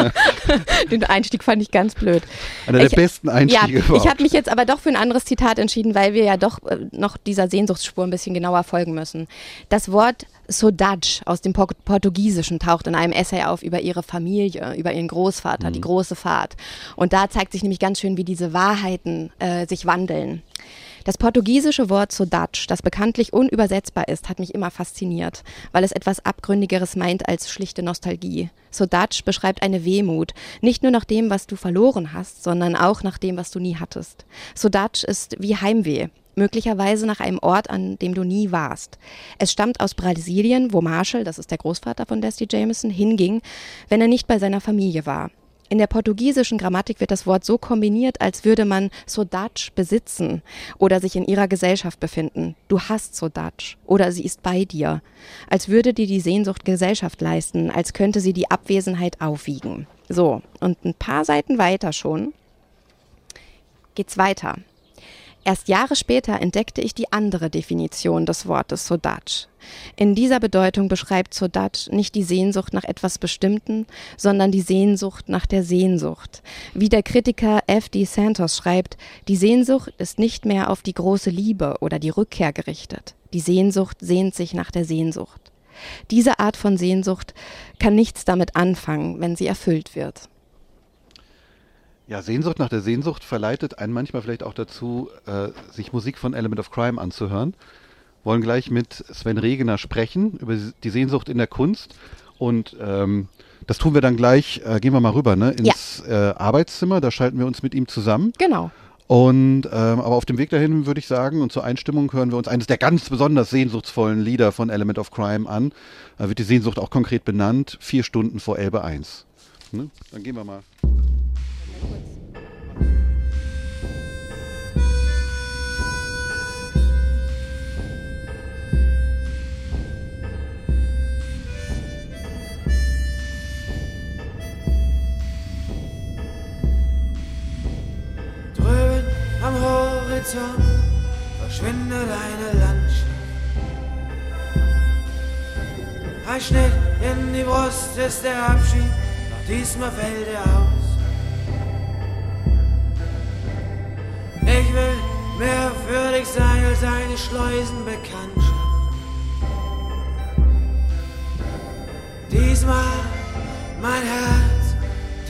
Den Einstieg fand ich ganz blöd. Einer der besten Einstiege ja, überhaupt. Ich habe mich jetzt aber doch für ein anderes Zitat entschieden, weil wir ja doch äh, noch dieser Sehnsuchtsspur ein bisschen genauer folgen müssen. Das Wort Saudade aus dem Port Portugiesischen taucht in einem Essay auf über ihre Familie, über ihren Großvater, Mhm. die große Fahrt. Und da zeigt sich nämlich ganz schön, wie diese Wahrheiten äh, sich wandeln. Das portugiesische Wort Saudade, das bekanntlich unübersetzbar ist, hat mich immer fasziniert, weil es etwas Abgründigeres meint als schlichte Nostalgie. Saudade beschreibt eine Wehmut, nicht nur nach dem, was du verloren hast, sondern auch nach dem, was du nie hattest. Saudade ist wie Heimweh, möglicherweise nach einem Ort, an dem du nie warst. Es stammt aus Brasilien, wo Marshall, das ist der Großvater von Dusty Jameson, hinging, wenn er nicht bei seiner Familie war. In der portugiesischen Grammatik wird das Wort so kombiniert, als würde man Saudade besitzen oder sich in ihrer Gesellschaft befinden. Du hast Saudade oder sie ist bei dir. Als würde dir die Sehnsucht Gesellschaft leisten, als könnte sie die Abwesenheit aufwiegen. So, und ein paar Seiten weiter schon geht's weiter. Erst Jahre später entdeckte ich die andere Definition des Wortes Saudade. In dieser Bedeutung beschreibt Saudade nicht die Sehnsucht nach etwas Bestimmten, sondern die Sehnsucht nach der Sehnsucht. Wie der Kritiker F. D. Santos schreibt, die Sehnsucht ist nicht mehr auf die große Liebe oder die Rückkehr gerichtet. Die Sehnsucht sehnt sich nach der Sehnsucht. Diese Art von Sehnsucht kann nichts damit anfangen, wenn sie erfüllt wird. Ja, Sehnsucht nach der Sehnsucht verleitet einen manchmal vielleicht auch dazu, äh, sich Musik von Element of Crime anzuhören. Wollen gleich mit Sven Regener sprechen über die Sehnsucht in der Kunst. Und ähm, das tun wir dann gleich, äh, gehen wir mal rüber, ne, ins äh, Arbeitszimmer. Da schalten wir uns mit ihm zusammen. Genau. Und ähm, aber auf dem Weg dahin würde ich sagen, und zur Einstimmung hören wir uns eines der ganz besonders sehnsuchtsvollen Lieder von Element of Crime an. Da wird die Sehnsucht auch konkret benannt, vier Stunden vor Elbe 1. Ne? Dann gehen wir mal. Drüben am Horizont verschwindet eine Landschaft. Ein Schnitt in die Brust ist der Abschied, doch diesmal fällt er aus. Ich will mehr für dich sein als eine Schleusenbekanntschaft. Diesmal, mein Herz,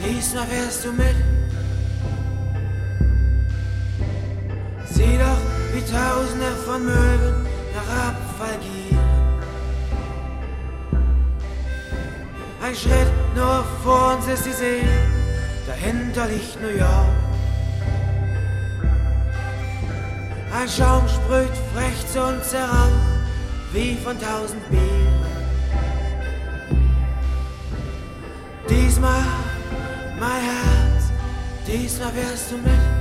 diesmal fährst du mit. Sieh doch, wie Tausende von Möwen nach Abfall gieren. Ein Schritt nur vor uns ist die See, dahinter liegt New York. Ein Schaum sprüht frech zu uns heran, wie von tausend Bieren. Diesmal, mein Herz, diesmal wärst du mit.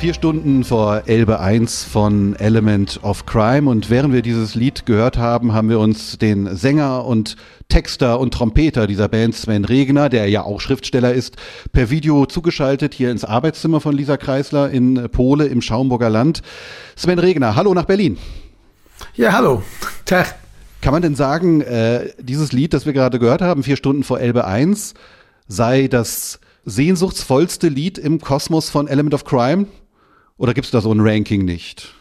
Vier Stunden vor Elbe 1 von Element of Crime und während wir dieses Lied gehört haben, haben wir uns den Sänger und Texter und Trompeter dieser Band Sven Regner, der ja auch Schriftsteller ist, per Video zugeschaltet hier ins Arbeitszimmer von Lisa Kreisler in Pole im Schaumburger Land. Sven Regner, hallo nach Berlin. Ja, hallo. Tag. Kann man denn sagen, äh, dieses Lied, das wir gerade gehört haben, vier Stunden vor Elbe 1, sei das sehnsuchtsvollste Lied im Kosmos von Element of Crime? Oder gibt es da so ein Ranking nicht?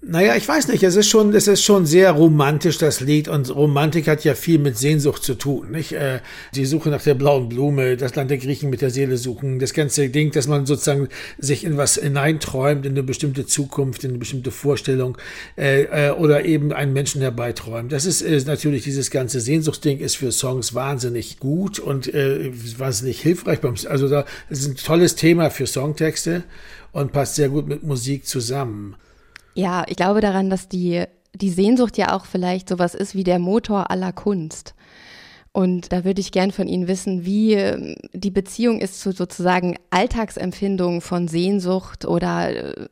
Naja, ich weiß nicht. Es ist schon, es ist schon sehr romantisch, das Lied. Und Romantik hat ja viel mit Sehnsucht zu tun, nicht? Äh, die Suche nach der blauen Blume, das Land der Griechen mit der Seele suchen, das ganze Ding, dass man sozusagen sich in was hineinträumt, in eine bestimmte Zukunft, in eine bestimmte Vorstellung, äh, äh, oder eben einen Menschen herbeiträumt. Das ist, ist natürlich dieses ganze Sehnsuchtsding ist für Songs wahnsinnig gut und äh, wahnsinnig hilfreich. Also da, das ist ein tolles Thema für Songtexte und passt sehr gut mit Musik zusammen. Ja, ich glaube daran, dass die, die Sehnsucht ja auch vielleicht sowas ist wie der Motor aller Kunst. Und da würde ich gern von Ihnen wissen, wie ähm, die Beziehung ist zu sozusagen Alltagsempfindungen von Sehnsucht oder äh,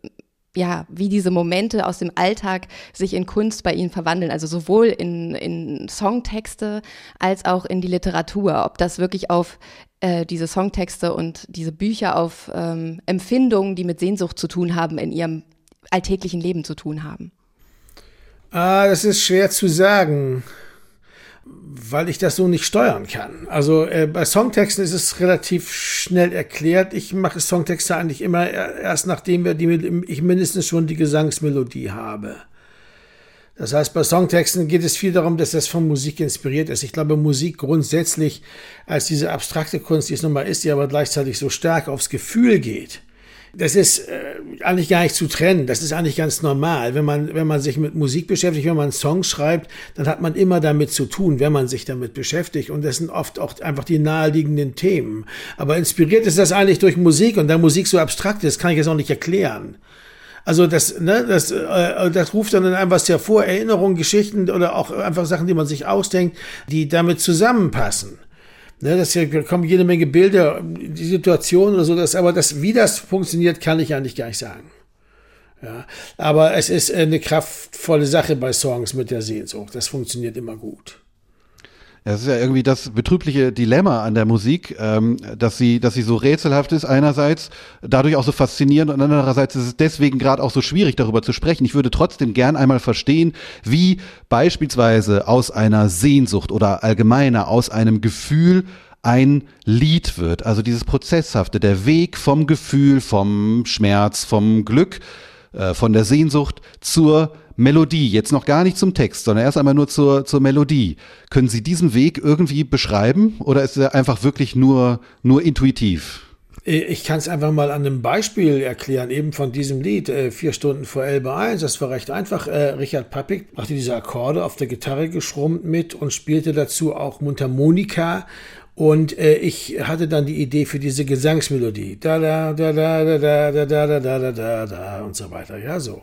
ja, wie diese Momente aus dem Alltag sich in Kunst bei Ihnen verwandeln, also sowohl in, in Songtexte als auch in die Literatur, ob das wirklich auf äh, diese Songtexte und diese Bücher auf ähm, Empfindungen, die mit Sehnsucht zu tun haben, in Ihrem alltäglichen Leben zu tun haben? Ah, das ist schwer zu sagen, weil ich das so nicht steuern kann. Also äh, bei Songtexten ist es relativ schnell erklärt. Ich mache Songtexte eigentlich immer erst nachdem wir die, ich mindestens schon die Gesangsmelodie habe. Das heißt, bei Songtexten geht es viel darum, dass das von Musik inspiriert ist. Ich glaube, Musik grundsätzlich als diese abstrakte Kunst, die es nun mal ist, die aber gleichzeitig so stark aufs Gefühl geht, das ist äh, eigentlich gar nicht zu trennen. Das ist eigentlich ganz normal. Wenn man, wenn man sich mit Musik beschäftigt, wenn man Songs schreibt, dann hat man immer damit zu tun, wenn man sich damit beschäftigt. Und das sind oft auch einfach die naheliegenden Themen. Aber inspiriert ist das eigentlich durch Musik und da Musik so abstrakt ist, kann ich es auch nicht erklären. Also das, ne, das, äh, das ruft dann einfach hervor, Erinnerungen, Geschichten oder auch einfach Sachen, die man sich ausdenkt, die damit zusammenpassen. Ne, das hier kommen jede Menge Bilder, die Situation oder so, das, aber das, wie das funktioniert, kann ich eigentlich gar nicht sagen. Ja, aber es ist eine kraftvolle Sache bei Songs mit der Sehnsucht. Das funktioniert immer gut. Das ist ja irgendwie das betrübliche Dilemma an der Musik, ähm, dass sie, dass sie so rätselhaft ist einerseits, dadurch auch so faszinierend und andererseits ist es deswegen gerade auch so schwierig, darüber zu sprechen. Ich würde trotzdem gern einmal verstehen, wie beispielsweise aus einer Sehnsucht oder allgemeiner aus einem Gefühl ein Lied wird. Also dieses Prozesshafte, der Weg vom Gefühl, vom Schmerz, vom Glück, äh, von der Sehnsucht zur Melodie, jetzt noch gar nicht zum Text, sondern erst einmal nur zur, zur Melodie. Können Sie diesen Weg irgendwie beschreiben oder ist er einfach wirklich nur, nur intuitiv? Ich kann es einfach mal an einem Beispiel erklären, eben von diesem Lied, äh, vier Stunden vor Elbe 1. Das war recht einfach. Äh, Richard Pappig brachte diese Akkorde auf der Gitarre geschrummt mit und spielte dazu auch Mundharmonika. Und äh, ich hatte dann die Idee für diese Gesangsmelodie. Da, da, da, da, da, da, da, da, da, da, da, da und so weiter. Ja, so.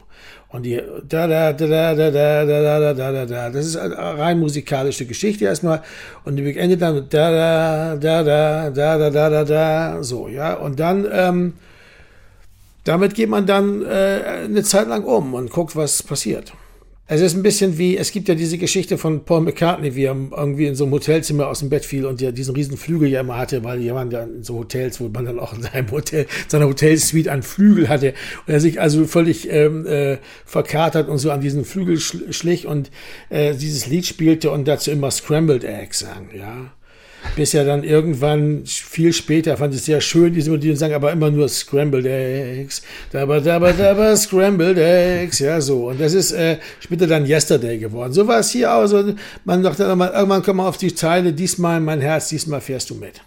Und die da da da da da da da da da da da das ist eine rein musikalische Geschichte erstmal und die endet dann da da da da da da da da da so ja und dann ähm, damit geht man dann äh, eine Zeit lang um und guckt, was passiert. Es ist ein bisschen wie, es gibt ja diese Geschichte von Paul McCartney, wie er irgendwie in so einem Hotelzimmer aus dem Bett fiel und ja diesen riesen Flügel ja immer hatte, weil die waren ja in so Hotels, wo man dann auch in seinem Hotel, seiner Hotelsuite einen Flügel hatte. Und er sich also völlig ähm, äh, verkatert und so an diesen Flügel schlich und äh, dieses Lied spielte und dazu immer Scrambled Eggs sang, ja bis er dann irgendwann viel später fand es sehr schön, diese Melodien sagen, aber immer nur Scrambled Eggs, dabba, dabba, dabba, Scrambled Eggs, ja, so. Und das ist äh, später dann Yesterday geworden. So war es hier auch. So, man dachte irgendwann kommt man auf die Zeile, diesmal mein Herz, diesmal fährst du mit.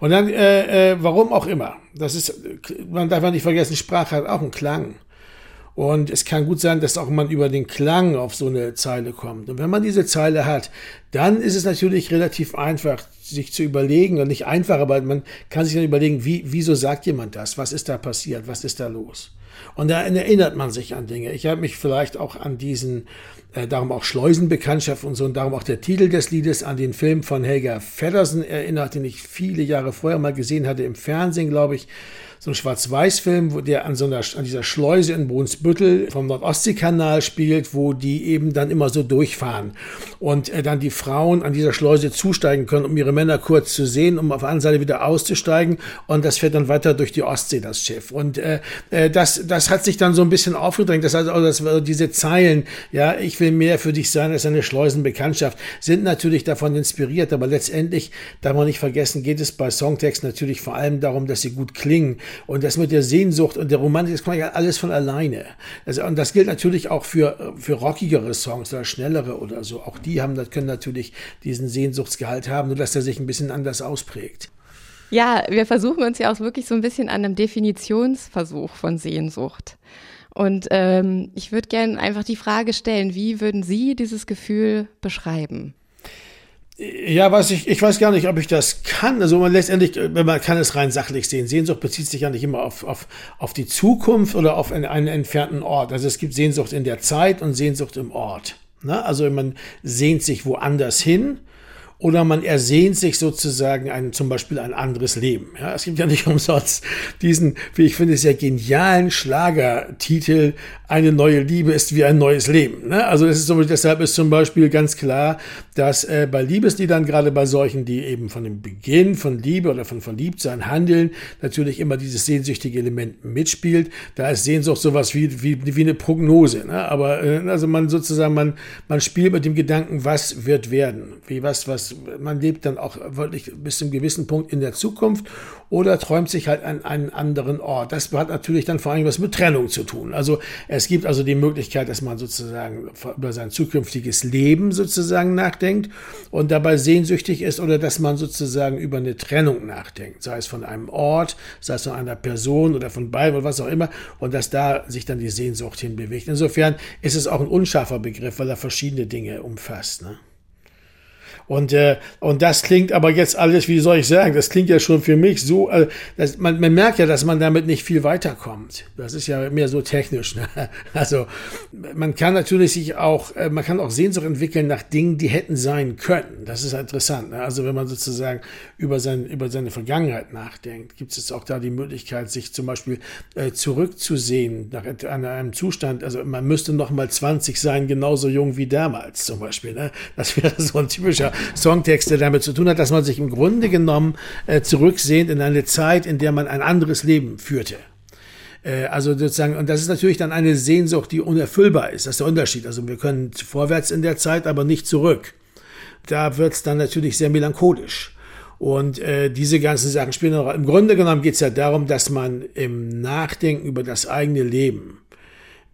Und dann, äh, äh, warum auch immer. Das ist, man darf nicht vergessen, Sprache hat auch einen Klang. Und es kann gut sein, dass auch man über den Klang auf so eine Zeile kommt. Und wenn man diese Zeile hat, dann ist es natürlich relativ einfach, sich zu überlegen, und nicht einfach, aber man kann sich dann überlegen, wie, wieso sagt jemand das? Was ist da passiert? Was ist da los? Und da erinnert man sich an Dinge. Ich habe mich vielleicht auch an diesen, äh, darum auch Schleusenbekanntschaft und so, und darum auch der Titel des Liedes, an den Film von Helga Feddersen erinnert, den ich viele Jahre vorher mal gesehen hatte im Fernsehen, glaube ich so ein Schwarz-Weiß-Film, wo der an so einer, an dieser Schleuse in Brunsbüttel vom Nordostseekanal spielt, wo die eben dann immer so durchfahren und äh, dann die Frauen an dieser Schleuse zusteigen können, um ihre Männer kurz zu sehen, um auf der anderen Seite wieder auszusteigen und das fährt dann weiter durch die Ostsee, das Schiff. Und äh, äh, das, das hat sich dann so ein bisschen aufgedrängt. Das heißt, also, das, diese Zeilen, ja, ich will mehr für dich sein als eine Schleusenbekanntschaft, sind natürlich davon inspiriert, aber letztendlich, darf man nicht vergessen, geht es bei Songtext natürlich vor allem darum, dass sie gut klingen und das mit der Sehnsucht und der Romantik, das kommt ja alles von alleine. Also, und das gilt natürlich auch für, für rockigere Songs oder schnellere oder so. Auch die haben, können natürlich diesen Sehnsuchtsgehalt haben, nur dass er sich ein bisschen anders ausprägt. Ja, wir versuchen uns ja auch wirklich so ein bisschen an einem Definitionsversuch von Sehnsucht. Und ähm, ich würde gerne einfach die Frage stellen, wie würden Sie dieses Gefühl beschreiben? Ja, weiß ich, ich weiß gar nicht, ob ich das kann. Also man letztendlich, man kann es rein sachlich sehen. Sehnsucht bezieht sich ja nicht immer auf, auf, auf die Zukunft oder auf einen, einen entfernten Ort. Also es gibt Sehnsucht in der Zeit und Sehnsucht im Ort. Ne? Also man sehnt sich woanders hin oder man ersehnt sich sozusagen ein, zum Beispiel ein anderes Leben. Ja, es gibt ja nicht umsonst diesen, wie ich finde, sehr genialen Schlagertitel, eine neue Liebe ist wie ein neues Leben. Ne? Also ist so, deshalb ist zum Beispiel ganz klar, dass äh, bei Liebesliedern, gerade bei solchen, die eben von dem Beginn von Liebe oder von Verliebtsein handeln, natürlich immer dieses sehnsüchtige Element mitspielt. Da ist Sehnsucht sowas wie, wie, wie eine Prognose. Ne? Aber äh, also man sozusagen, man, man spielt mit dem Gedanken, was wird werden, wie was, was man lebt dann auch wirklich bis zu einem gewissen Punkt in der Zukunft oder träumt sich halt an einen anderen Ort. Das hat natürlich dann vor allem was mit Trennung zu tun. Also es gibt also die Möglichkeit, dass man sozusagen über sein zukünftiges Leben sozusagen nachdenkt und dabei sehnsüchtig ist oder dass man sozusagen über eine Trennung nachdenkt, sei es von einem Ort, sei es von einer Person oder von beiden oder was auch immer und dass da sich dann die Sehnsucht hinbewegt. Insofern ist es auch ein unscharfer Begriff, weil er verschiedene Dinge umfasst. Ne? Und, äh, und das klingt aber jetzt alles, wie soll ich sagen, das klingt ja schon für mich so, äh, dass man, man merkt ja, dass man damit nicht viel weiterkommt. Das ist ja mehr so technisch. Ne? Also man kann natürlich sich auch, äh, man kann auch Sehnsucht entwickeln nach Dingen, die hätten sein können. Das ist interessant. Ne? Also wenn man sozusagen über, sein, über seine Vergangenheit nachdenkt, gibt es auch da die Möglichkeit, sich zum Beispiel äh, zurückzusehen nach einem Zustand. Also man müsste noch mal 20 sein, genauso jung wie damals zum Beispiel. Ne? Das wäre so ein typischer Songtexte damit zu tun hat, dass man sich im Grunde genommen äh, zurücksehnt in eine Zeit, in der man ein anderes Leben führte. Äh, also sozusagen, und das ist natürlich dann eine Sehnsucht, die unerfüllbar ist. Das ist der Unterschied. Also wir können vorwärts in der Zeit, aber nicht zurück. Da wird es dann natürlich sehr melancholisch. Und äh, diese ganzen Sachen spielen auch. Im Grunde genommen geht es ja darum, dass man im Nachdenken über das eigene Leben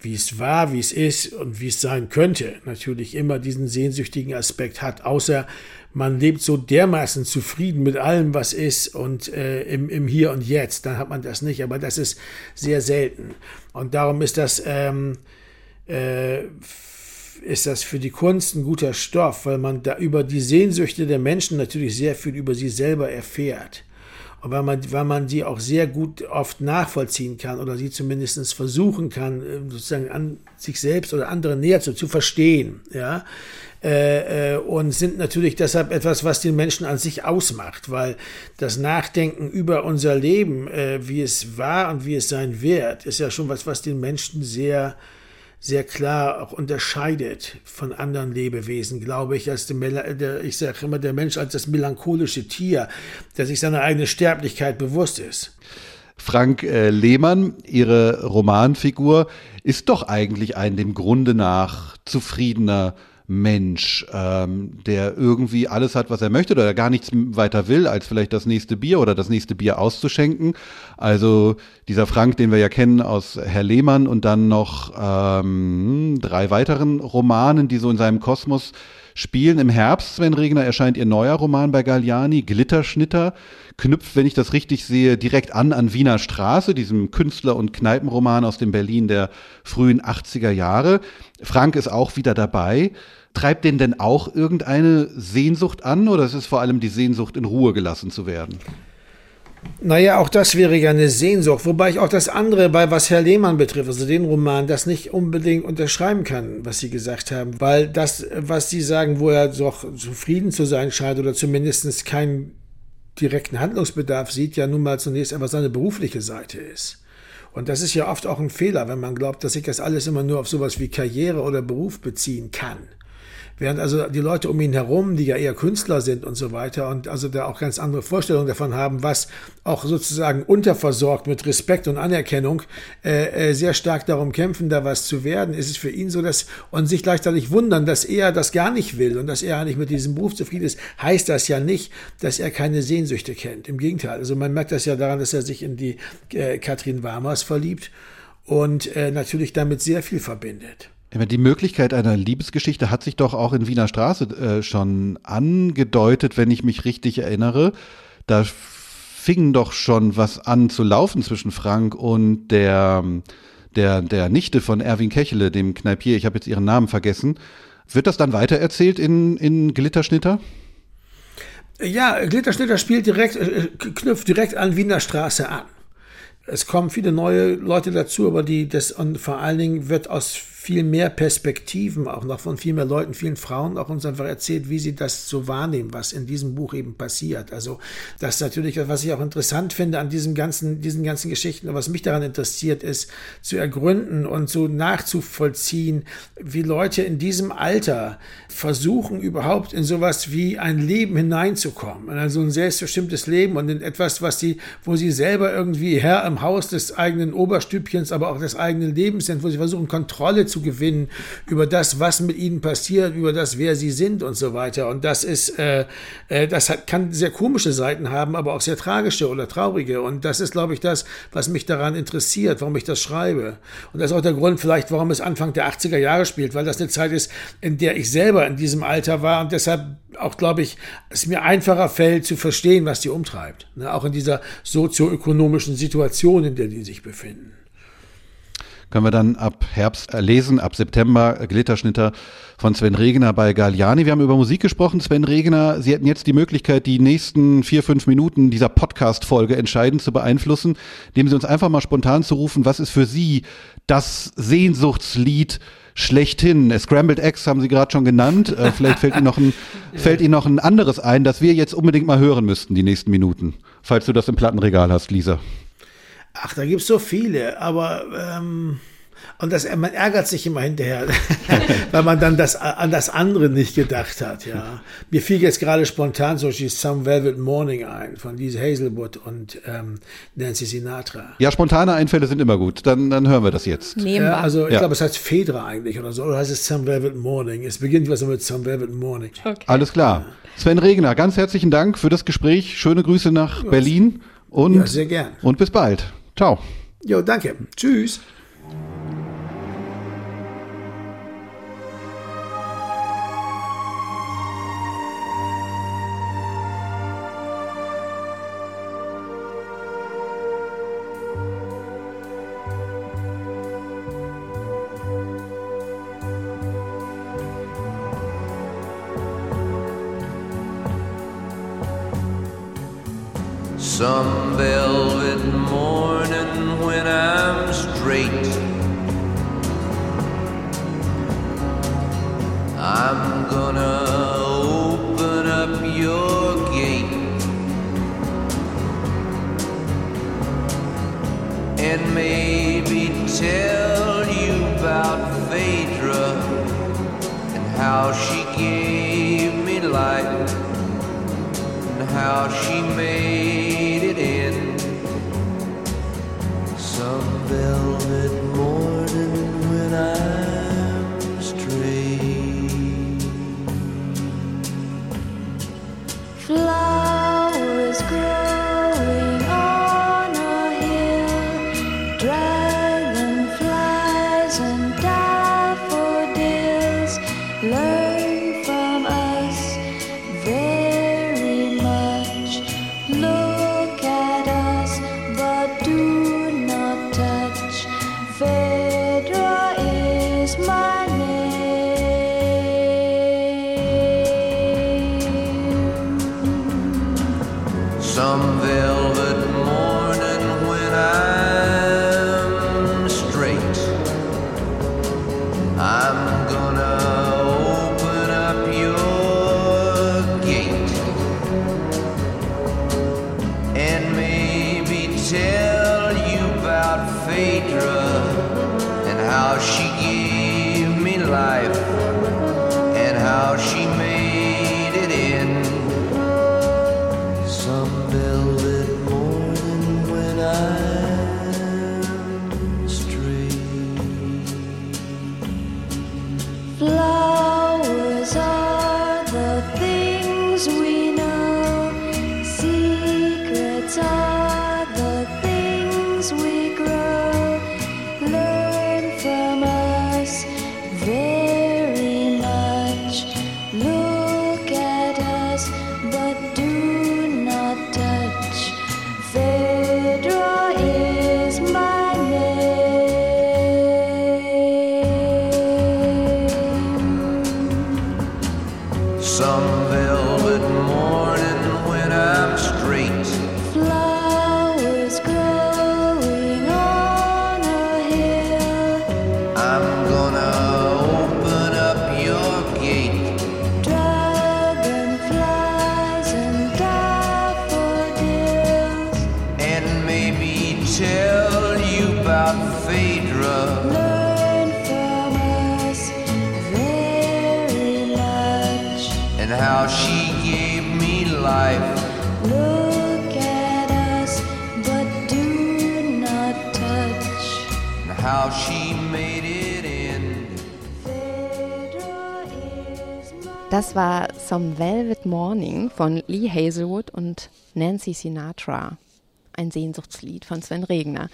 wie es war, wie es ist und wie es sein könnte, natürlich immer diesen sehnsüchtigen Aspekt hat, außer man lebt so dermaßen zufrieden mit allem, was ist und äh, im, im Hier und Jetzt, dann hat man das nicht, aber das ist sehr selten. Und darum ist das, ähm, äh, ist das für die Kunst ein guter Stoff, weil man da über die Sehnsüchte der Menschen natürlich sehr viel über sie selber erfährt. Und weil man, weil man die auch sehr gut oft nachvollziehen kann oder sie zumindest versuchen kann, äh, sozusagen an sich selbst oder andere näher zu, zu verstehen, ja, äh, äh, und sind natürlich deshalb etwas, was den Menschen an sich ausmacht, weil das Nachdenken über unser Leben, äh, wie es war und wie es sein wird, ist ja schon was, was den Menschen sehr sehr klar auch unterscheidet von anderen Lebewesen, glaube ich, als der, der ich sage immer, der Mensch als das melancholische Tier, der sich seiner eigenen Sterblichkeit bewusst ist. Frank äh, Lehmann, Ihre Romanfigur, ist doch eigentlich ein dem Grunde nach zufriedener Mensch, ähm, der irgendwie alles hat, was er möchte oder der gar nichts weiter will, als vielleicht das nächste Bier oder das nächste Bier auszuschenken. Also dieser Frank, den wir ja kennen aus Herr Lehmann und dann noch ähm, drei weiteren Romanen, die so in seinem Kosmos spielen. Im Herbst, Sven Regner, erscheint ihr neuer Roman bei Galliani, Glitterschnitter, knüpft, wenn ich das richtig sehe, direkt an an Wiener Straße, diesem Künstler- und Kneipenroman aus dem Berlin der frühen 80er Jahre. Frank ist auch wieder dabei. Treibt den denn auch irgendeine Sehnsucht an oder ist es vor allem die Sehnsucht, in Ruhe gelassen zu werden? Naja, auch das wäre ja eine Sehnsucht, wobei ich auch das andere, bei was Herr Lehmann betrifft, also den Roman, das nicht unbedingt unterschreiben kann, was Sie gesagt haben, weil das, was Sie sagen, wo er doch zufrieden zu sein scheint oder zumindest keinen direkten Handlungsbedarf sieht, ja nun mal zunächst einfach seine berufliche Seite ist. Und das ist ja oft auch ein Fehler, wenn man glaubt, dass sich das alles immer nur auf sowas wie Karriere oder Beruf beziehen kann. Während also die Leute um ihn herum, die ja eher Künstler sind und so weiter und also da auch ganz andere Vorstellungen davon haben, was auch sozusagen unterversorgt mit Respekt und Anerkennung äh, äh, sehr stark darum kämpfen, da was zu werden, ist es für ihn so, dass und sich gleichzeitig wundern, dass er das gar nicht will und dass er nicht mit diesem Beruf zufrieden ist, heißt das ja nicht, dass er keine Sehnsüchte kennt. Im Gegenteil, also man merkt das ja daran, dass er sich in die äh, Katrin Warmers verliebt und äh, natürlich damit sehr viel verbindet. Die Möglichkeit einer Liebesgeschichte hat sich doch auch in Wiener Straße äh, schon angedeutet, wenn ich mich richtig erinnere. Da fing doch schon was an zu laufen zwischen Frank und der, der, der Nichte von Erwin Kechele, dem Kneipier. Ich habe jetzt ihren Namen vergessen. Wird das dann weitererzählt in, in Glitterschnitter? Ja, Glitterschnitter spielt direkt, äh, knüpft direkt an Wiener Straße an. Es kommen viele neue Leute dazu, aber die das und vor allen Dingen wird aus viel mehr Perspektiven, auch noch von viel mehr Leuten, vielen Frauen auch uns einfach erzählt, wie sie das so wahrnehmen, was in diesem Buch eben passiert. Also das ist natürlich, was ich auch interessant finde an diesem ganzen, diesen ganzen Geschichten und was mich daran interessiert, ist zu ergründen und so nachzuvollziehen, wie Leute in diesem Alter versuchen, überhaupt in sowas wie ein Leben hineinzukommen, in also ein selbstbestimmtes Leben und in etwas, was sie, wo sie selber irgendwie Herr im Haus des eigenen Oberstübchens, aber auch des eigenen Lebens sind, wo sie versuchen, Kontrolle zu gewinnen über das, was mit ihnen passiert, über das, wer sie sind und so weiter. Und das ist, äh, äh, das hat, kann sehr komische Seiten haben, aber auch sehr tragische oder traurige. Und das ist, glaube ich, das, was mich daran interessiert, warum ich das schreibe. Und das ist auch der Grund vielleicht, warum es Anfang der 80er Jahre spielt, weil das eine Zeit ist, in der ich selber in diesem Alter war und deshalb auch, glaube ich, es mir einfacher fällt zu verstehen, was die umtreibt. Ne? Auch in dieser sozioökonomischen Situation, in der die sich befinden können wir dann ab Herbst lesen, ab September Glitterschnitter von Sven Regener bei Galliani. Wir haben über Musik gesprochen. Sven Regener, Sie hätten jetzt die Möglichkeit, die nächsten vier, fünf Minuten dieser Podcast-Folge entscheidend zu beeinflussen, indem Sie uns einfach mal spontan zu rufen, was ist für Sie das Sehnsuchtslied schlechthin. Scrambled Eggs haben Sie gerade schon genannt. Äh, vielleicht fällt Ihnen, noch ein, fällt Ihnen noch ein anderes ein, das wir jetzt unbedingt mal hören müssten, die nächsten Minuten. Falls du das im Plattenregal hast, Lisa. Ach, da gibt es so viele, aber ähm, und das, man ärgert sich immer hinterher, weil man dann das, an das andere nicht gedacht hat. Ja. Mir fiel jetzt gerade spontan so Some Velvet Morning ein von Lise Hazelwood und ähm, Nancy Sinatra. Ja, spontane Einfälle sind immer gut. Dann, dann hören wir das jetzt. Nehmen wir. Ja, also ich ja. glaube, es heißt Fedra eigentlich oder so. Oder heißt es Some Velvet Morning? Es beginnt was mit Some Velvet Morning. Okay. Alles klar. Sven Regner, ganz herzlichen Dank für das Gespräch. Schöne Grüße nach Berlin. Und, ja, sehr gern. Und bis bald. Ciao. Jo, danke. Tschüss. Gonna open up your gate and maybe tell you about Phaedra and how she gave me life and how she made name. Das war Some Velvet Morning von Lee Hazelwood und Nancy Sinatra. Ein Sehnsuchtslied von Sven Regner.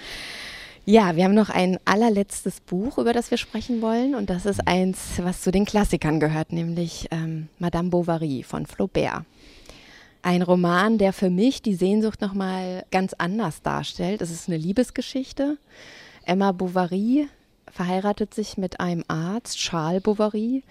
Ja, wir haben noch ein allerletztes Buch, über das wir sprechen wollen. Und das ist eins, was zu den Klassikern gehört, nämlich ähm, Madame Bovary von Flaubert. Ein Roman, der für mich die Sehnsucht nochmal ganz anders darstellt. Es ist eine Liebesgeschichte. Emma Bovary verheiratet sich mit einem Arzt, Charles Bovary.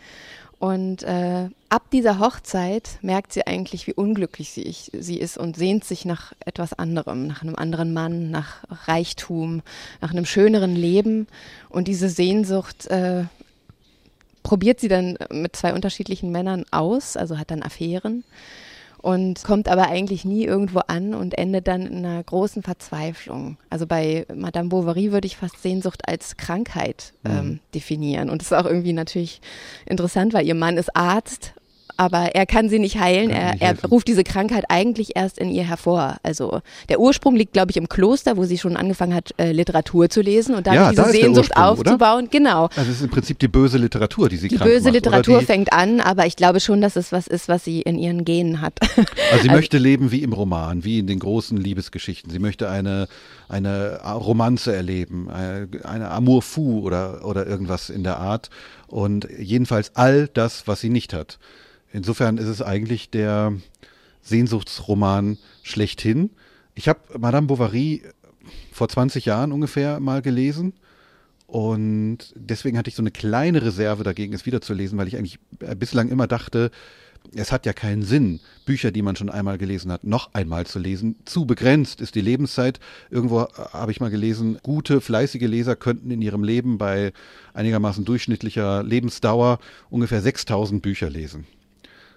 Und äh, ab dieser Hochzeit merkt sie eigentlich, wie unglücklich sie, ich, sie ist und sehnt sich nach etwas anderem, nach einem anderen Mann, nach Reichtum, nach einem schöneren Leben. Und diese Sehnsucht äh, probiert sie dann mit zwei unterschiedlichen Männern aus, also hat dann Affären und kommt aber eigentlich nie irgendwo an und endet dann in einer großen Verzweiflung. Also bei Madame Bovary würde ich fast Sehnsucht als Krankheit ähm, definieren. Und das ist auch irgendwie natürlich interessant, weil ihr Mann ist Arzt aber er kann sie nicht heilen. Er, er ruft diese Krankheit eigentlich erst in ihr hervor. Also der Ursprung liegt, glaube ich, im Kloster, wo sie schon angefangen hat, äh, Literatur zu lesen und Ja, dadurch da diese der Sehnsucht Ursprung, oder? aufzubauen. Genau. Also es ist im Prinzip die böse Literatur, die sie Die krank böse macht, oder Literatur die, fängt an, aber ich glaube schon, dass es was ist, was sie in ihren Genen hat. Also sie möchte leben wie im Roman, wie in den großen Liebesgeschichten. Sie möchte eine, eine Romanze erleben, eine, eine Amour fou oder, oder irgendwas in der Art. Und jedenfalls all das, was sie nicht hat. Insofern ist es eigentlich der Sehnsuchtsroman schlechthin. Ich habe Madame Bovary vor 20 Jahren ungefähr mal gelesen. Und deswegen hatte ich so eine kleine Reserve dagegen, es wiederzulesen, weil ich eigentlich äh, bislang immer dachte, es hat ja keinen Sinn, Bücher, die man schon einmal gelesen hat, noch einmal zu lesen. Zu begrenzt ist die Lebenszeit. Irgendwo äh, habe ich mal gelesen, gute, fleißige Leser könnten in ihrem Leben bei einigermaßen durchschnittlicher Lebensdauer ungefähr 6000 Bücher lesen.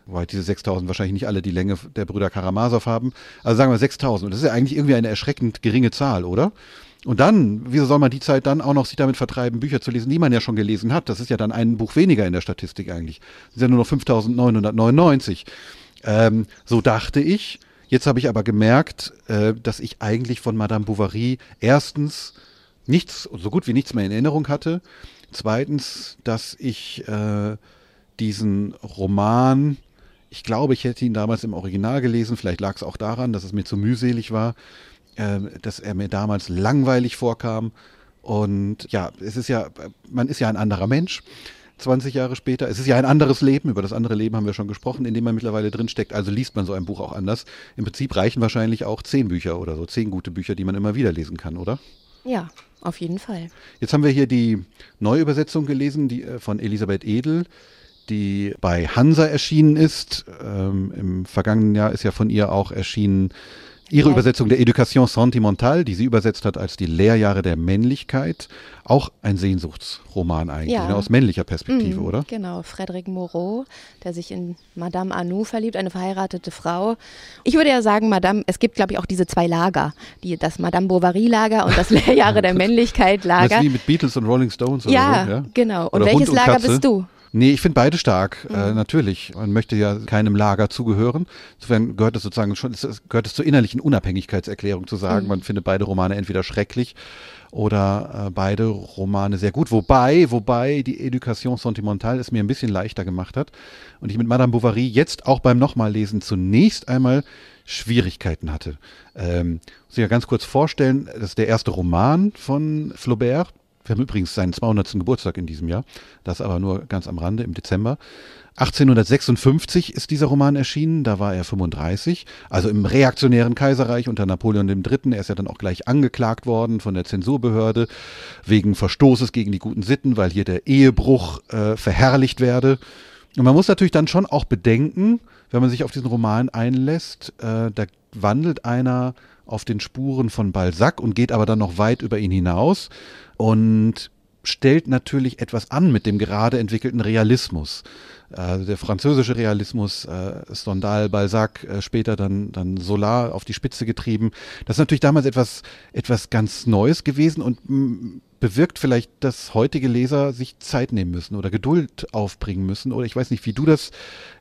Wobei diese 6000 wahrscheinlich nicht alle die Länge der Brüder Karamasow haben. Also sagen wir 6000. Und das ist ja eigentlich irgendwie eine erschreckend geringe Zahl, oder? Und dann, wieso soll man die Zeit dann auch noch sich damit vertreiben, Bücher zu lesen, die man ja schon gelesen hat? Das ist ja dann ein Buch weniger in der Statistik eigentlich. Das sind ja nur noch 5999. Ähm, so dachte ich. Jetzt habe ich aber gemerkt, äh, dass ich eigentlich von Madame Bovary erstens nichts, so gut wie nichts mehr in Erinnerung hatte. Zweitens, dass ich äh, diesen Roman, ich glaube, ich hätte ihn damals im Original gelesen, vielleicht lag es auch daran, dass es mir zu mühselig war, äh, dass er mir damals langweilig vorkam. Und ja, es ist ja, man ist ja ein anderer Mensch. 20 Jahre später. Es ist ja ein anderes Leben, über das andere Leben haben wir schon gesprochen, in dem man mittlerweile drinsteckt. Also liest man so ein Buch auch anders. Im Prinzip reichen wahrscheinlich auch zehn Bücher oder so, zehn gute Bücher, die man immer wieder lesen kann, oder? Ja, auf jeden Fall. Jetzt haben wir hier die Neuübersetzung gelesen, die äh, von Elisabeth Edel, die bei Hansa erschienen ist. Ähm, Im vergangenen Jahr ist ja von ihr auch erschienen ihre Ja. Übersetzung der Education Sentimentale, die sie übersetzt hat als die Lehrjahre der Männlichkeit. Auch ein Sehnsuchtsroman eigentlich, Ja. ne, aus männlicher Perspektive, Mhm, oder? Genau, Frédéric Moreau, der sich in Madame Anou verliebt, eine verheiratete Frau. Ich würde ja sagen, Madame, es gibt, glaube ich, auch diese zwei Lager, die, das Madame Bovary-Lager und das Lehrjahre der Das Männlichkeit-Lager. ist wie mit Beatles und Rolling Stones oder Ja, so. Ja, genau. Und Oder welches Hund Lager Katze. bist du? Nee, ich finde beide stark, Mhm. äh, natürlich. Man möchte ja keinem Lager zugehören. Insofern gehört es sozusagen schon, es- es gehört es zur innerlichen Unabhängigkeitserklärung zu sagen, Mhm. man findet beide Romane entweder schrecklich oder äh, beide Romane sehr gut. Wobei, wobei die Education Sentimentale es mir ein bisschen leichter gemacht hat und ich mit Madame Bovary jetzt auch beim Nochmallesen zunächst einmal Schwierigkeiten hatte. Ähm, muss ich ja ganz kurz vorstellen, das ist der erste Roman von Flaubert. Wir haben übrigens seinen 200. Geburtstag in diesem Jahr. Das aber nur ganz am Rande im Dezember. 1856 ist dieser Roman erschienen, da war er 35, also im reaktionären Kaiserreich unter Napoleon III. Er ist ja dann auch gleich angeklagt worden von der Zensurbehörde wegen Verstoßes gegen die guten Sitten, weil hier der Ehebruch äh, verherrlicht werde. Und man muss natürlich dann schon auch bedenken, wenn man sich auf diesen Roman einlässt, äh, da wandelt einer auf den Spuren von Balzac und geht aber dann noch weit über ihn hinaus und stellt natürlich etwas an mit dem gerade entwickelten Realismus. Also der französische Realismus, äh, Stendhal, Balzac, äh, später dann, dann Solar auf die Spitze getrieben. Das ist natürlich damals etwas, etwas ganz Neues gewesen und bewirkt vielleicht, dass heutige Leser sich Zeit nehmen müssen oder Geduld aufbringen müssen. Oder ich weiß nicht, wie du das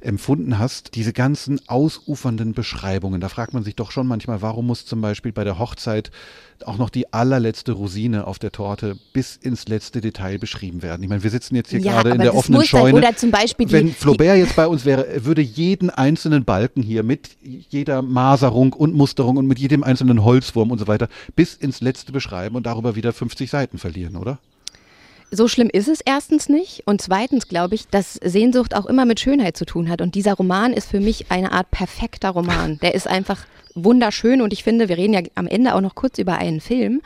empfunden hast, diese ganzen ausufernden Beschreibungen. Da fragt man sich doch schon manchmal, warum muss zum Beispiel bei der Hochzeit auch noch die allerletzte Rosine auf der Torte bis ins letzte Detail beschrieben werden. Ich meine, wir sitzen jetzt hier Ja, gerade in der offenen. Scheune. Oder zum Beispiel die- Wenn Flaubert jetzt bei uns wäre, er würde jeden einzelnen Balken hier mit jeder Maserung und Musterung und mit jedem einzelnen Holzwurm und so weiter bis ins letzte beschreiben und darüber wieder 50 Seiten verlieren, oder? So schlimm ist es erstens nicht. Und zweitens glaube ich, dass Sehnsucht auch immer mit Schönheit zu tun hat. Und dieser Roman ist für mich eine Art perfekter Roman. Der ist einfach wunderschön und ich finde, wir reden ja am Ende auch noch kurz über einen Film,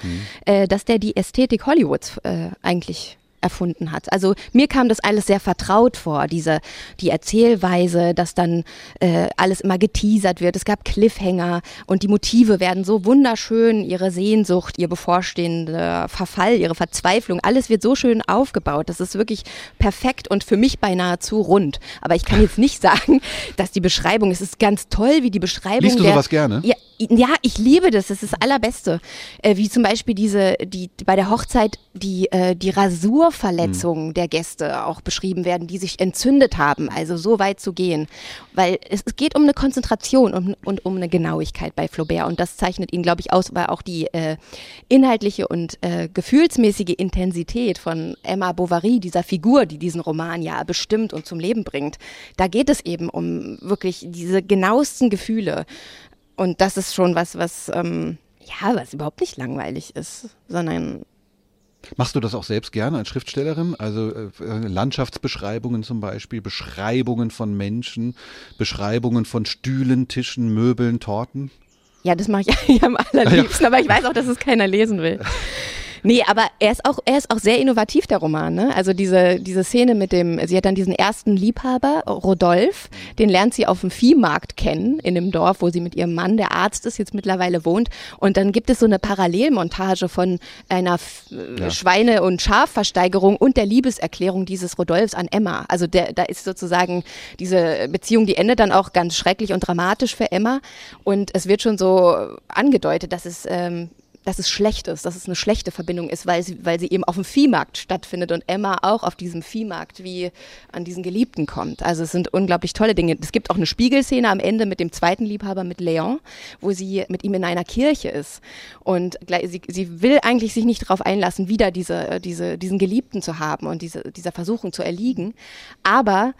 äh, dass der die Ästhetik Hollywoods äh, eigentlich erfunden hat. Also mir kam das alles sehr vertraut vor, diese die Erzählweise, dass dann äh, alles immer geteasert wird. Es gab Cliffhanger und die Motive werden so wunderschön, ihre Sehnsucht, ihr bevorstehender Verfall, ihre Verzweiflung, alles wird so schön aufgebaut. Das ist wirklich perfekt und für mich beinahe zu rund. Aber ich kann jetzt nicht sagen, dass die Beschreibung, es ist ganz toll, wie die Beschreibung Liest du der, sowas gerne? ja, ja, ich liebe das. Das ist das Allerbeste. Äh, wie zum Beispiel diese, die bei der Hochzeit die äh, die Rasurverletzungen der Gäste auch beschrieben werden, die sich entzündet haben. Also so weit zu gehen, weil es, es geht um eine Konzentration und, und um eine Genauigkeit bei Flaubert und das zeichnet ihn, glaube ich, aus, weil auch die äh, inhaltliche und äh, gefühlsmäßige Intensität von Emma Bovary, dieser Figur, die diesen Roman ja bestimmt und zum Leben bringt. Da geht es eben um wirklich diese genauesten Gefühle. Und das ist schon was, was, ähm, ja, was überhaupt nicht langweilig ist, sondern Machst du das auch selbst gerne als Schriftstellerin? Also äh, Landschaftsbeschreibungen zum Beispiel, Beschreibungen von Menschen, Beschreibungen von Stühlen, Tischen, Möbeln, Torten? ja, das mache ich eigentlich am allerliebsten, aber ich weiß auch, dass es keiner lesen will. Nee, aber er ist auch, er ist auch sehr innovativ, der Roman. Ne? Also diese, diese Szene mit dem, sie hat dann diesen ersten Liebhaber, Rodolph, den lernt sie auf dem Viehmarkt kennen, in dem Dorf, wo sie mit ihrem Mann, der Arzt ist, jetzt mittlerweile wohnt. Und dann gibt es so eine Parallelmontage von einer F- äh, Schweine- und Schafversteigerung und der Liebeserklärung dieses Rodolphs an Emma. Also der, da ist sozusagen diese Beziehung, die endet dann auch ganz schrecklich und dramatisch für Emma. Und es wird schon so angedeutet, dass es ähm, dass es schlecht ist, dass es eine schlechte Verbindung ist, weil sie, weil sie eben auf dem Viehmarkt stattfindet und Emma auch auf diesem Viehmarkt wie an diesen Geliebten kommt. Also es sind unglaublich tolle Dinge. Es gibt auch eine Spiegelszene am Ende mit dem zweiten Liebhaber, mit Leon, wo sie mit ihm in einer Kirche ist. Und sie, sie will eigentlich sich nicht darauf einlassen, wieder diese, diese, diesen Geliebten zu haben und diese, dieser Versuchung zu erliegen. Aber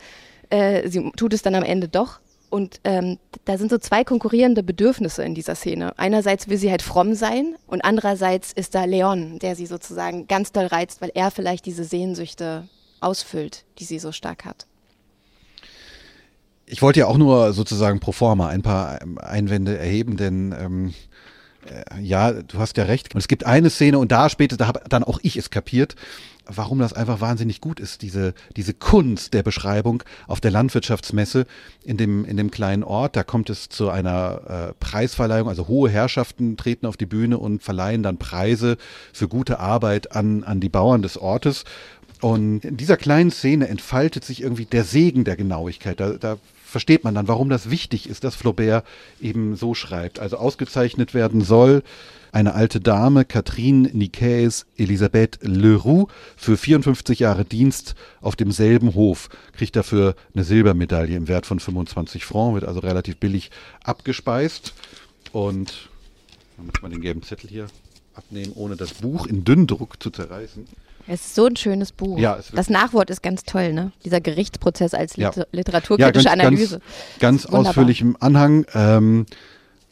äh, sie tut es dann am Ende doch. Und ähm, da sind so zwei konkurrierende Bedürfnisse in dieser Szene. Einerseits will sie halt fromm sein und andererseits ist da Leon, der sie sozusagen ganz doll reizt, weil er vielleicht diese Sehnsüchte ausfüllt, die sie so stark hat. Ich wollte ja auch nur sozusagen pro forma ein paar Einwände erheben, denn ähm, äh, ja, du hast ja recht. Und es gibt eine Szene und da später, da habe dann auch ich es kapiert, warum das einfach wahnsinnig gut ist, diese, diese Kunst der Beschreibung auf der Landwirtschaftsmesse in dem, in dem kleinen Ort. Da kommt es zu einer äh, Preisverleihung, also hohe Herrschaften treten auf die Bühne und verleihen dann Preise für gute Arbeit an, an die Bauern des Ortes. Und in dieser kleinen Szene entfaltet sich irgendwie der Segen der Genauigkeit. Da, da versteht man dann, warum das wichtig ist, dass Flaubert eben so schreibt. Also ausgezeichnet werden soll eine alte Dame, Catherine Nicaise Elisabeth Leroux, für 54 Jahre Dienst auf demselben Hof, kriegt dafür eine Silbermedaille im Wert von 25 Francs, wird also relativ billig abgespeist. Und dann muss man den gelben Zettel hier abnehmen, ohne das Buch in Dünndruck zu zerreißen. Es ist so ein schönes Buch. Ja, das Nachwort ist ganz toll, ne? Dieser Gerichtsprozess als Ja. Liter literaturkritische ganz, Analyse. Ganz, ganz ausführlich im Anhang. Ähm,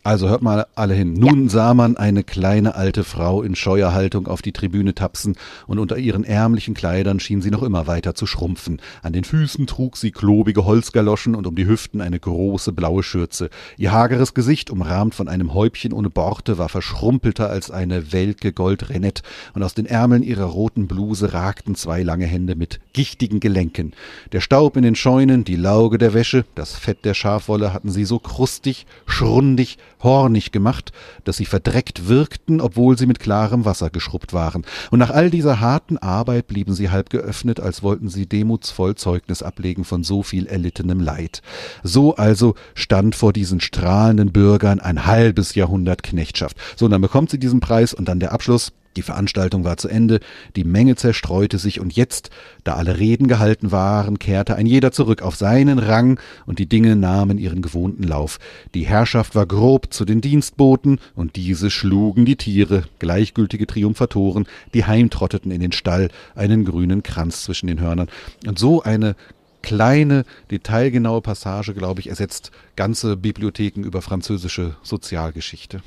also hört mal alle hin. Nun sah man eine kleine alte Frau in scheuer Haltung auf die Tribüne tapsen und unter ihren ärmlichen Kleidern schien sie noch immer weiter zu schrumpfen. An den Füßen trug sie klobige Holzgaloschen und um die Hüften eine große blaue Schürze. Ihr hageres Gesicht, umrahmt von einem Häubchen ohne Borte, war verschrumpelter als eine welke Goldrenette und aus den Ärmeln ihrer roten Bluse ragten zwei lange Hände mit gichtigen Gelenken. Der Staub in den Scheunen, die Lauge der Wäsche, das Fett der Schafwolle hatten sie so krustig, schrundig, hornig gemacht, dass sie verdreckt wirkten, obwohl sie mit klarem Wasser geschrubbt waren. Und nach all dieser harten Arbeit blieben sie halb geöffnet, als wollten sie demutsvoll Zeugnis ablegen von so viel erlittenem Leid. So also stand vor diesen strahlenden Bürgern ein halbes Jahrhundert Knechtschaft. So, und dann bekommt sie diesen Preis und dann der Abschluss. Die Veranstaltung war zu Ende, die Menge zerstreute sich und jetzt, da alle Reden gehalten waren, kehrte ein jeder zurück auf seinen Rang und die Dinge nahmen ihren gewohnten Lauf. Die Herrschaft war grob zu den Dienstboten und diese schlugen die Tiere, gleichgültige Triumphatoren, die heimtrotteten in den Stall, einen grünen Kranz zwischen den Hörnern. Und so eine kleine, detailgenaue Passage, glaube ich, ersetzt ganze Bibliotheken über französische Sozialgeschichte.